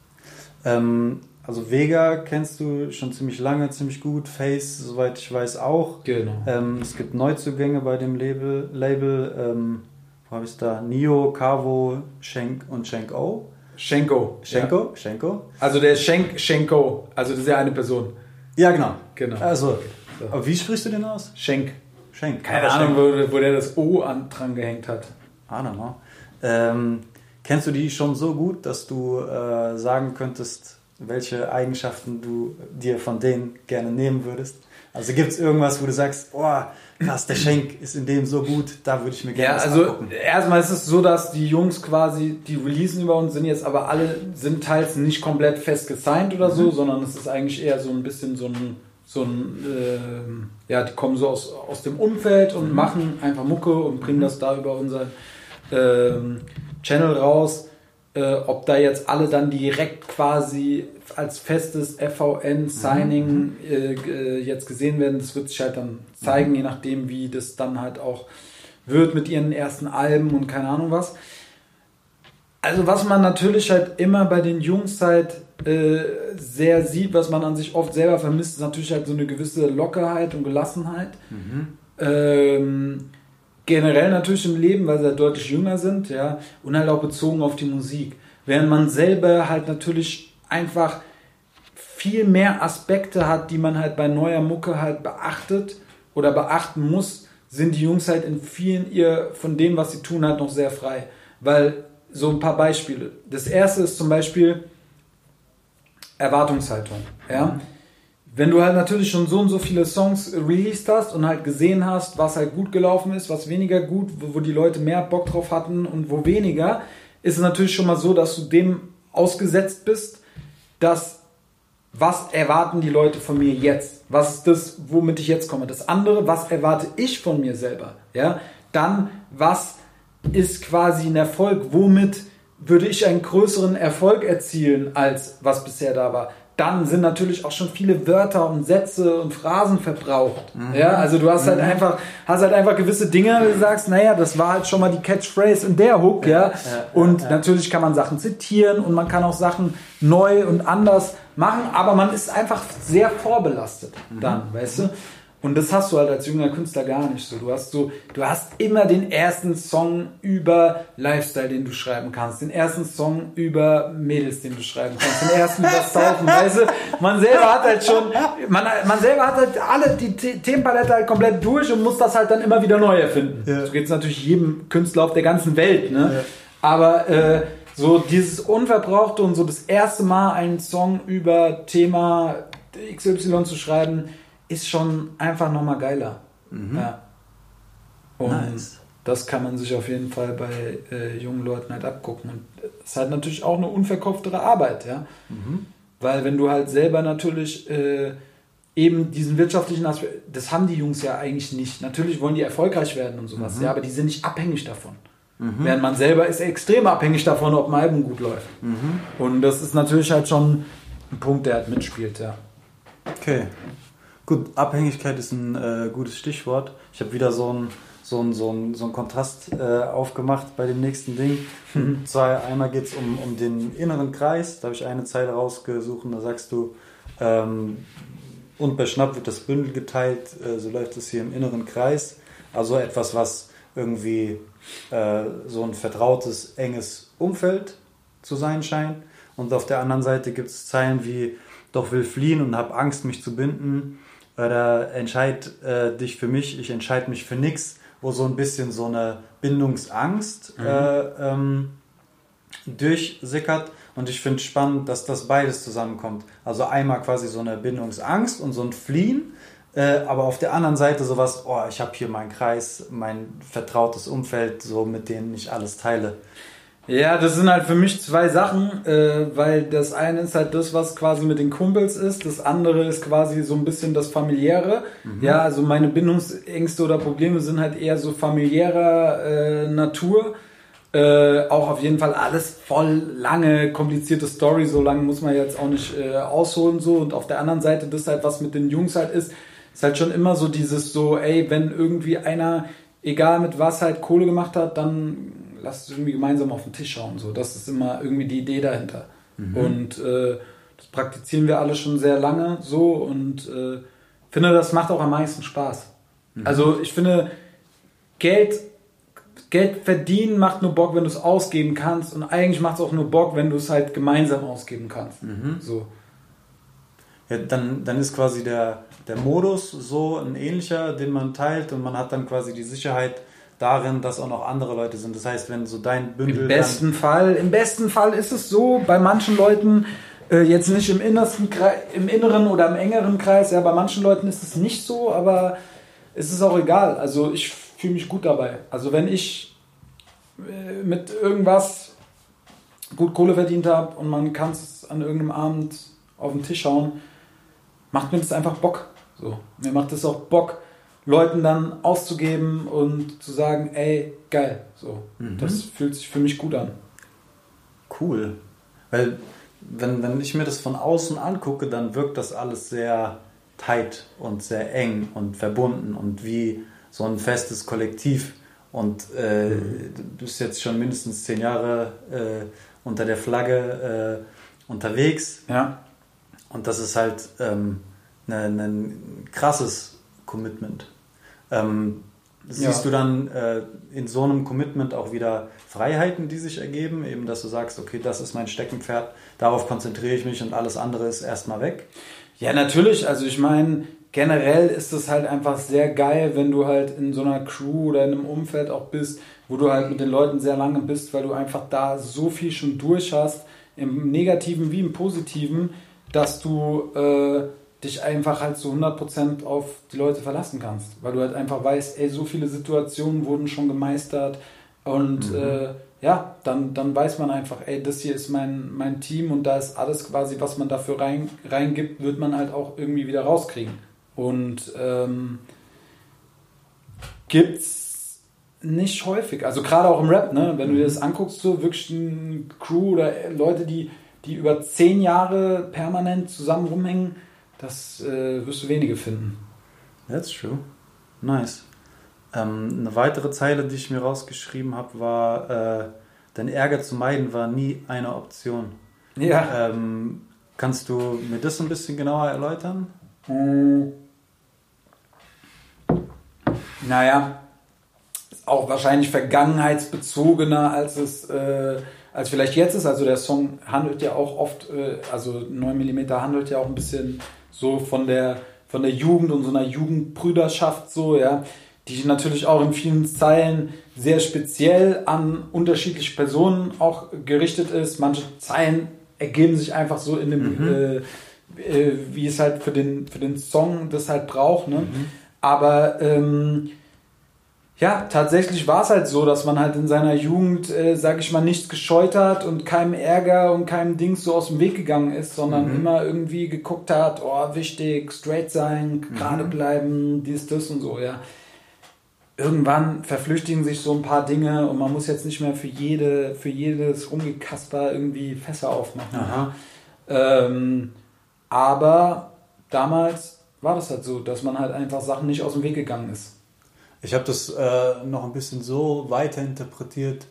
Ähm, also Vega kennst du schon ziemlich lange, ziemlich gut. Face, soweit ich weiß, auch. Genau. Ähm, es gibt Neuzugänge bei dem Label. Label ähm, wo habe ich es da? Nio, Cavo, Schenk und Schenk O. Schenko. Schenko? Schenko? Also der Schenk, Schenko. Also das ist ja eine Person. Ja, genau. Genau. Also, So. aber wie sprichst du den aus? Schenk. Schenk. Keine Aber Ahnung, wo, wo der das O an, dran gehängt hat. Know. Ähm, kennst du die schon so gut, dass du äh, sagen könntest, welche Eigenschaften du dir von denen gerne nehmen würdest? Also gibt es irgendwas, wo du sagst, boah, krass, der Schenk ist in dem so gut, da würde ich mir gerne Ja, was also angucken. erstmal ist es so, dass die Jungs quasi, die releasen über uns, sind jetzt aber alle, sind teils nicht komplett fest gesigned oder Mhm. so, sondern es ist eigentlich eher so ein bisschen so ein, so ein ähm, ja, die kommen so aus, aus dem Umfeld Mhm. und machen einfach Mucke und bringen das da über unseren ähm, Channel raus. Äh, ob da jetzt alle dann direkt quasi als festes FVN-Signing äh, äh, jetzt gesehen werden, das wird sich halt dann zeigen, je nachdem, wie das dann halt auch wird mit ihren ersten Alben und keine Ahnung was. Also was man natürlich halt immer bei den Jungs halt äh, sehr sieht, was man an sich oft selber vermisst, ist natürlich halt so eine gewisse Lockerheit und Gelassenheit. Mhm. Ähm, generell natürlich im Leben, weil sie halt deutlich jünger sind, ja, und halt auch bezogen auf die Musik. Während man selber halt natürlich einfach viel mehr Aspekte hat, die man halt bei neuer Mucke halt beachtet oder beachten muss, sind die Jungs halt in vielen ihr von dem, was sie tun, halt noch sehr frei. Weil so ein paar Beispiele. Das erste ist zum Beispiel Erwartungshaltung. Ja? Wenn du halt natürlich schon so und so viele Songs released hast und halt gesehen hast, was halt gut gelaufen ist, was weniger gut, wo, wo die Leute mehr Bock drauf hatten und wo weniger, ist es natürlich schon mal so, dass du dem ausgesetzt bist, dass was erwarten die Leute von mir jetzt? Was ist das, womit ich jetzt komme? Das andere, was erwarte ich von mir selber? Ja, dann was ist quasi ein Erfolg? Womit würde ich einen größeren Erfolg erzielen als was bisher da war? Dann sind natürlich auch schon viele Wörter und Sätze und Phrasen verbraucht. Mhm. Ja, also du hast halt mhm. einfach, hast halt einfach gewisse Dinge, wo du sagst, naja, das war halt schon mal die Catchphrase in der Hook, ja. ja. Und ja. natürlich kann man Sachen zitieren und man kann auch Sachen neu und anders machen, aber man ist einfach sehr vorbelastet mhm. dann, weißt du? Und das hast du halt als junger Künstler gar nicht so. Du hast so, du hast immer den ersten Song über Lifestyle, den du schreiben kannst, den ersten Song über Mädels, den du schreiben kannst, den ersten über Saufen, weißt du? Man selber hat halt schon, man, man selber hat halt alle die Themenpalette halt komplett durch und muss das halt dann immer wieder neu erfinden. Ja. So geht es natürlich jedem Künstler auf der ganzen Welt, ne? Ja. Aber äh, so dieses Unverbrauchte und so das erste Mal einen Song über Thema XY zu schreiben, ist schon einfach nochmal geiler. Mhm. Ja. Und nice. das kann man sich auf jeden Fall bei äh, jungen Leuten halt abgucken. Und es ist halt natürlich auch eine unverkauftere Arbeit, ja. Mhm. Weil wenn du halt selber natürlich äh, eben diesen wirtschaftlichen Aspekt, das haben die Jungs ja eigentlich nicht. Natürlich wollen die erfolgreich werden und sowas, mhm. ja, aber die sind nicht abhängig davon. Mhm. Während man selber ist extrem abhängig davon, ob ein Album gut läuft. Mhm. Und das ist natürlich halt schon ein Punkt, der halt mitspielt, ja. Okay. Gut, Abhängigkeit ist ein äh, gutes Stichwort. Ich habe wieder so einen so ein, so ein, so ein Kontrast äh, aufgemacht bei dem nächsten Ding. Mhm. Und zwar einmal geht es um, um den inneren Kreis. Da habe ich eine Zeile rausgesucht und da sagst du, ähm, und bei Schnapp wird das Bündel geteilt, äh, so läuft es hier im inneren Kreis. Also etwas, was irgendwie äh, so ein vertrautes, enges Umfeld zu sein scheint. Und auf der anderen Seite gibt es Zeilen wie, doch will fliehen und habe Angst, mich zu binden oder entscheid äh, dich für mich, ich entscheide mich für nichts, wo so ein bisschen so eine Bindungsangst mhm. äh, ähm, durchsickert. Und ich finde spannend, dass das beides zusammenkommt. Also einmal quasi so eine Bindungsangst und so ein Fliehen, äh, aber auf der anderen Seite sowas, oh, ich habe hier meinen Kreis, mein vertrautes Umfeld, so mit denen ich alles teile. Ja, das sind halt für mich zwei Sachen, äh, weil das eine ist halt das, was quasi mit den Kumpels ist, das andere ist quasi so ein bisschen das familiäre. Mhm. Ja, also meine Bindungsängste oder Probleme sind halt eher so familiärer äh, Natur. Äh, auch auf jeden Fall alles voll lange, komplizierte Story, so lange muss man jetzt auch nicht äh, ausholen so. Und auf der anderen Seite, das halt, was mit den Jungs halt ist, ist halt schon immer so dieses so, ey, wenn irgendwie einer, egal mit was halt Kohle gemacht hat, dann lasst es irgendwie gemeinsam auf den Tisch schauen. So, das ist immer irgendwie die Idee dahinter. Mhm. Und äh, das praktizieren wir alle schon sehr lange so und äh, finde, das macht auch am meisten Spaß. Mhm. Also ich finde, Geld, Geld verdienen macht nur Bock, wenn du es ausgeben kannst und eigentlich macht es auch nur Bock, wenn du es halt gemeinsam ausgeben kannst. Mhm. So. Ja, dann, dann ist quasi der, der Modus so ein ähnlicher, den man teilt und man hat dann quasi die Sicherheit, darin, dass auch noch andere Leute sind. Das heißt, wenn so dein Bündel. Im besten Fall, im besten Fall ist es so, bei manchen Leuten, äh, jetzt nicht im innersten im inneren oder im engeren Kreis, ja, bei manchen Leuten ist es nicht so, aber es ist auch egal. Also ich fühle mich gut dabei. Also wenn ich äh, mit irgendwas gut Kohle verdient habe und man kann es an irgendeinem Abend auf den Tisch schauen, macht mir das einfach Bock. So. Mir macht es auch Bock, Leuten dann auszugeben und zu sagen, ey, geil, so. Mhm. Das fühlt sich für mich gut an. Cool. Weil, wenn, wenn ich mir das von außen angucke, dann wirkt das alles sehr tight und sehr eng und verbunden und wie so ein festes Kollektiv. Und äh, mhm. du bist jetzt schon mindestens zehn Jahre äh, unter der Flagge äh, unterwegs. Ja. Und das ist halt ähm, ein ne, ne krasses Commitment. Ähm, siehst ja. du dann äh, in so einem Commitment auch wieder Freiheiten, die sich ergeben, eben dass du sagst, okay, das ist mein Steckenpferd, darauf konzentriere ich mich und alles andere ist erstmal weg? Ja, natürlich. Also ich meine, generell ist es halt einfach sehr geil, wenn du halt in so einer Crew oder in einem Umfeld auch bist, wo du halt mit den Leuten sehr lange bist, weil du einfach da so viel schon durch hast, im Negativen wie im Positiven, dass du äh, dich einfach halt zu 100% auf die Leute verlassen kannst, weil du halt einfach weißt, ey, so viele Situationen wurden schon gemeistert. Und mhm. äh, ja, dann, dann weiß man einfach, ey, das hier ist mein, mein Team und da ist alles quasi, was man dafür rein, reingibt, wird man halt auch irgendwie wieder rauskriegen. Und ähm, gibt's nicht häufig, also gerade auch im Rap, ne, wenn du dir das anguckst, so wirklich eine Crew oder Leute, die die über zehn Jahre permanent zusammen rumhängen, das äh, wirst du wenige finden. That's true. Nice. Ähm, eine weitere Zeile, die ich mir rausgeschrieben habe, war, äh, dein Ärger zu meiden war nie eine Option. Ja. Ähm, kannst du mir das ein bisschen genauer erläutern? Hm. Naja, ist auch wahrscheinlich vergangenheitsbezogener, als es äh, als vielleicht jetzt ist. Also der Song handelt ja auch oft, äh, also 9 mm handelt ja auch ein bisschen so von der von der Jugend und so einer Jugendbrüderschaft so, ja, die natürlich auch in vielen Zeilen sehr speziell an unterschiedliche Personen auch gerichtet ist. Manche Zeilen ergeben sich einfach so in dem, mhm. äh, äh, wie es halt für den, für den Song das halt braucht. Ne? Mhm. Aber ähm, ja, tatsächlich war es halt so, dass man halt in seiner Jugend, äh, sag ich mal, nichts gescheut hat und keinem Ärger und keinem Dings so aus dem Weg gegangen ist, sondern mhm. immer irgendwie geguckt hat, oh, wichtig, straight sein, gerade mhm. bleiben, dies, das und so, ja. Irgendwann verflüchtigen sich so ein paar Dinge und man muss jetzt nicht mehr für jede, für jedes Rumgekasper irgendwie Fässer aufmachen. Ähm, aber damals war das halt so, dass man halt einfach Sachen nicht aus dem Weg gegangen ist. Ich habe das äh, noch ein bisschen so weiterinterpretiert,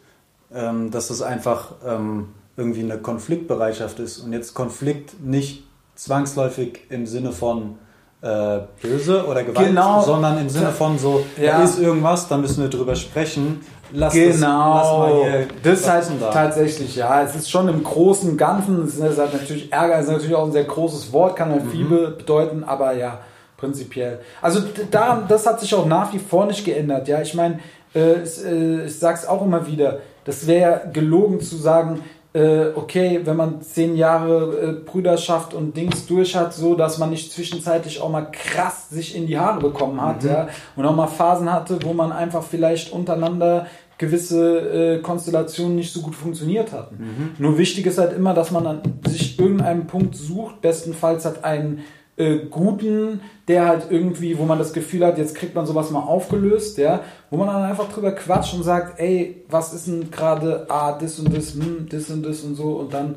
ähm, dass es einfach ähm, irgendwie eine Konfliktbereitschaft ist und jetzt Konflikt nicht zwangsläufig im Sinne von äh, böse oder Gewalt, genau. sondern im Sinne von so, ja. da ist irgendwas, da müssen wir drüber sprechen. Lass genau, das, lass mal hier, das halt da? tatsächlich, ja, es ist schon im großen Ganzen, es ist halt natürlich Ärger, ist natürlich auch ein sehr großes Wort, kann halt mhm. viel bedeuten, aber ja, prinzipiell. Also da, das hat sich auch nach wie vor nicht geändert. Ja, ich meine, äh, äh, ich sag's auch immer wieder, das wäre gelogen zu sagen, äh, okay, wenn man zehn Jahre äh, Brüderschaft und Dings durch hat, so dass man nicht zwischenzeitlich auch mal krass sich in die Haare bekommen hat, mhm. ja, und auch mal Phasen hatte, wo man einfach vielleicht untereinander gewisse äh, Konstellationen nicht so gut funktioniert hatten. Mhm. Nur wichtig ist halt immer, dass man an sich irgendeinen Punkt sucht, bestenfalls hat einen äh, guten, der halt irgendwie, wo man das Gefühl hat, jetzt kriegt man sowas mal aufgelöst, ja, wo man dann einfach drüber quatscht und sagt, ey, was ist denn gerade, ah, das und das, hm, das und das und so und dann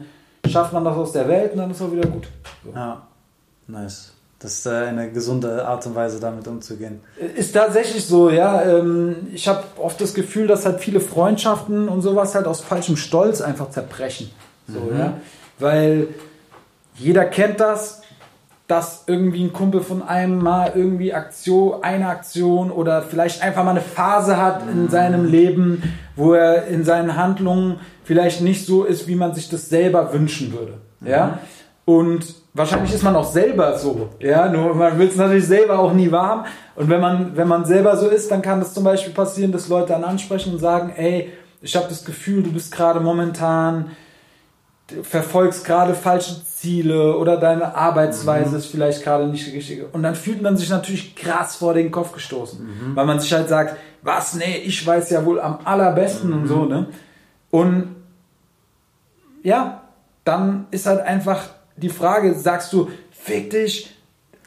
schafft man das aus der Welt und dann ist auch wieder gut. So. Ja, nice. Das ist eine gesunde Art und Weise, damit umzugehen. Ist tatsächlich so, ja. Ähm, ich habe oft das Gefühl, dass halt viele Freundschaften und sowas halt aus falschem Stolz einfach zerbrechen. So, mhm. ja. Weil jeder kennt das, dass irgendwie ein Kumpel von einem mal irgendwie Aktion, eine Aktion oder vielleicht einfach mal eine Phase hat in mhm. seinem Leben, wo er in seinen Handlungen vielleicht nicht so ist, wie man sich das selber wünschen würde. Ja. Mhm. Und wahrscheinlich ist man auch selber so. Ja, nur man will es natürlich selber auch nie warm. Und wenn man, wenn man selber so ist, dann kann das zum Beispiel passieren, dass Leute dann ansprechen und sagen, ey, ich habe das Gefühl, du bist gerade momentan verfolgst gerade falsche Ziele oder deine Arbeitsweise mhm. ist vielleicht gerade nicht die richtige. Und dann fühlt man sich natürlich krass vor den Kopf gestoßen, mhm. weil man sich halt sagt, was, nee, ich weiß ja wohl am allerbesten mhm. und so, ne? Und ja, dann ist halt einfach die Frage, sagst du, fick dich,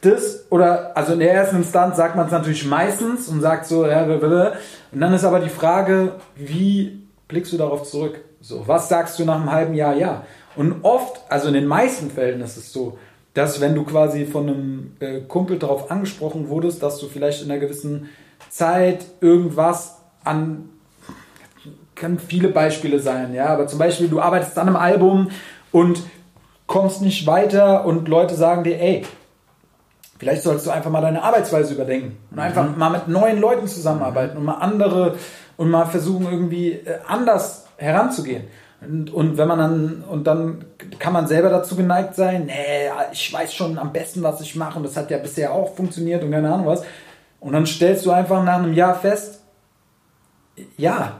das oder, also in der ersten Instanz sagt man es natürlich meistens und sagt so, ja, und dann ist aber die Frage, wie blickst du darauf zurück? So, was sagst du nach einem halben Jahr? Ja. Und oft, also in den meisten Fällen ist es so, dass wenn du quasi von einem äh, Kumpel darauf angesprochen wurdest, dass du vielleicht in einer gewissen Zeit irgendwas an, können viele Beispiele sein, ja, aber zum Beispiel du arbeitest an einem Album und kommst nicht weiter und Leute sagen dir, ey, vielleicht sollst du einfach mal deine Arbeitsweise überdenken und mhm. einfach mal mit neuen Leuten zusammenarbeiten und mal andere und mal versuchen irgendwie äh, anders heranzugehen. Und, und wenn man dann, und dann kann man selber dazu geneigt sein, nee, ich weiß schon am besten, was ich mache und das hat ja bisher auch funktioniert und keine Ahnung was. Und dann stellst du einfach nach einem Jahr fest, ja,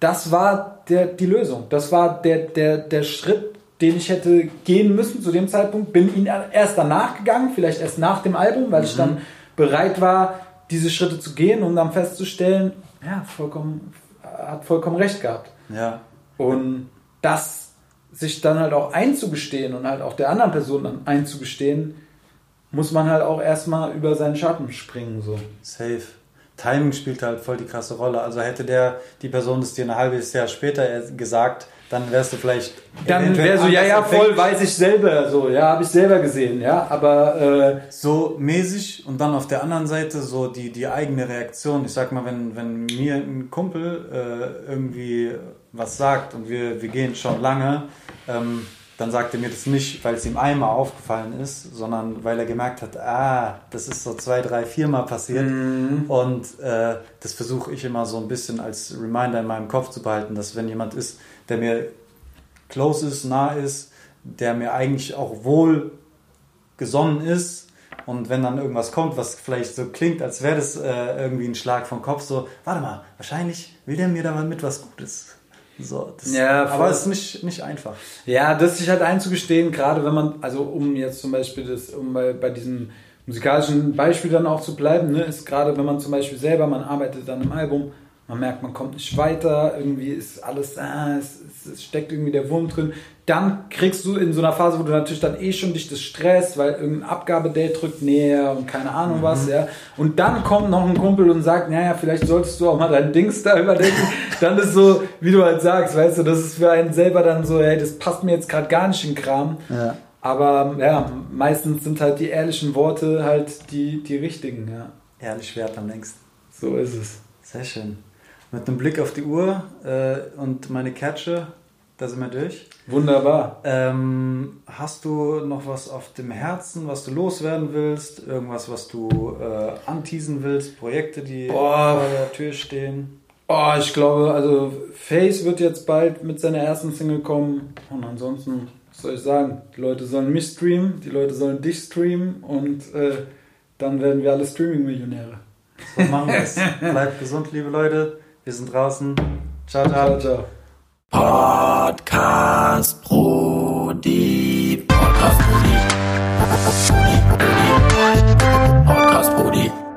das war der, die Lösung. Das war der, der, der Schritt, den ich hätte gehen müssen zu dem Zeitpunkt. Bin ihn erst danach gegangen, vielleicht erst nach dem Album, weil mhm. ich dann bereit war, diese Schritte zu gehen, um dann festzustellen, ja, vollkommen, hat vollkommen recht gehabt. Ja. Und das sich dann halt auch einzugestehen und halt auch der anderen Person dann einzugestehen, muss man halt auch erstmal über seinen Schatten springen. So. Safe. Timing spielt halt voll die krasse Rolle. Also hätte der, die Person das dir ein halbes Jahr später gesagt, dann wärst du vielleicht. Dann wärst du, ja, ja, voll, weiß ich selber, so, ja, habe ich selber gesehen, ja, aber. Äh, so mäßig und dann auf der anderen Seite so die, die eigene Reaktion. Ich sag mal, wenn, wenn mir ein Kumpel äh, irgendwie was sagt und wir, wir gehen schon lange, ähm, dann sagt er mir das nicht, weil es ihm einmal aufgefallen ist, sondern weil er gemerkt hat, ah, das ist so zwei, drei, viermal passiert. Mhm. Und äh, das versuche ich immer so ein bisschen als Reminder in meinem Kopf zu behalten, dass wenn jemand ist, der mir close ist, nah ist, der mir eigentlich auch wohl gesonnen ist, und wenn dann irgendwas kommt, was vielleicht so klingt, als wäre das äh, irgendwie ein Schlag vom Kopf, so, warte mal, wahrscheinlich will der mir da mal mit was Gutes. So, das, ja, aber es ist nicht, nicht einfach. Ja, das sich halt einzugestehen, gerade wenn man, also um jetzt zum Beispiel das, um bei, bei diesem musikalischen Beispiel dann auch zu bleiben, ne, ist gerade, wenn man zum Beispiel selber, man arbeitet an einem Album, man merkt, man kommt nicht weiter, irgendwie ist alles, ah, es, es, steckt irgendwie der Wurm drin. Dann kriegst du in so einer Phase, wo du natürlich dann eh schon dich das stresst, weil irgendein Abgabedate drückt näher und keine Ahnung mhm. was, ja. Und dann kommt noch ein Kumpel und sagt, naja, vielleicht solltest du auch mal dein Dings da überdenken. <laughs> dann ist so, wie du halt sagst, weißt du, das ist für einen selber dann so, hey, das passt mir jetzt gerade gar nicht in Kram. Ja. Aber ja, meistens sind halt die ehrlichen Worte halt die, die richtigen, ja. Ehrlich wert am längsten. So ist es. Sehr schön. Mit einem Blick auf die Uhr äh, und meine Catche, da sind wir durch. Wunderbar. Ähm, hast du noch was auf dem Herzen, was du loswerden willst? Irgendwas, was du äh, anteasen willst? Projekte, die Boah. vor der Tür stehen? Oh, ich glaube, also Face wird jetzt bald mit seiner ersten Single kommen. Und ansonsten, was soll ich sagen? Die Leute sollen mich streamen, die Leute sollen dich streamen und äh, dann werden wir alle Streaming-Millionäre. So machen wir es. Bleibt gesund, liebe Leute. Wir sind draußen. Ciao, ciao. ciao, ciao. Podcast Brody. Podcast Brody. Podcast Brody. Podcast Brody.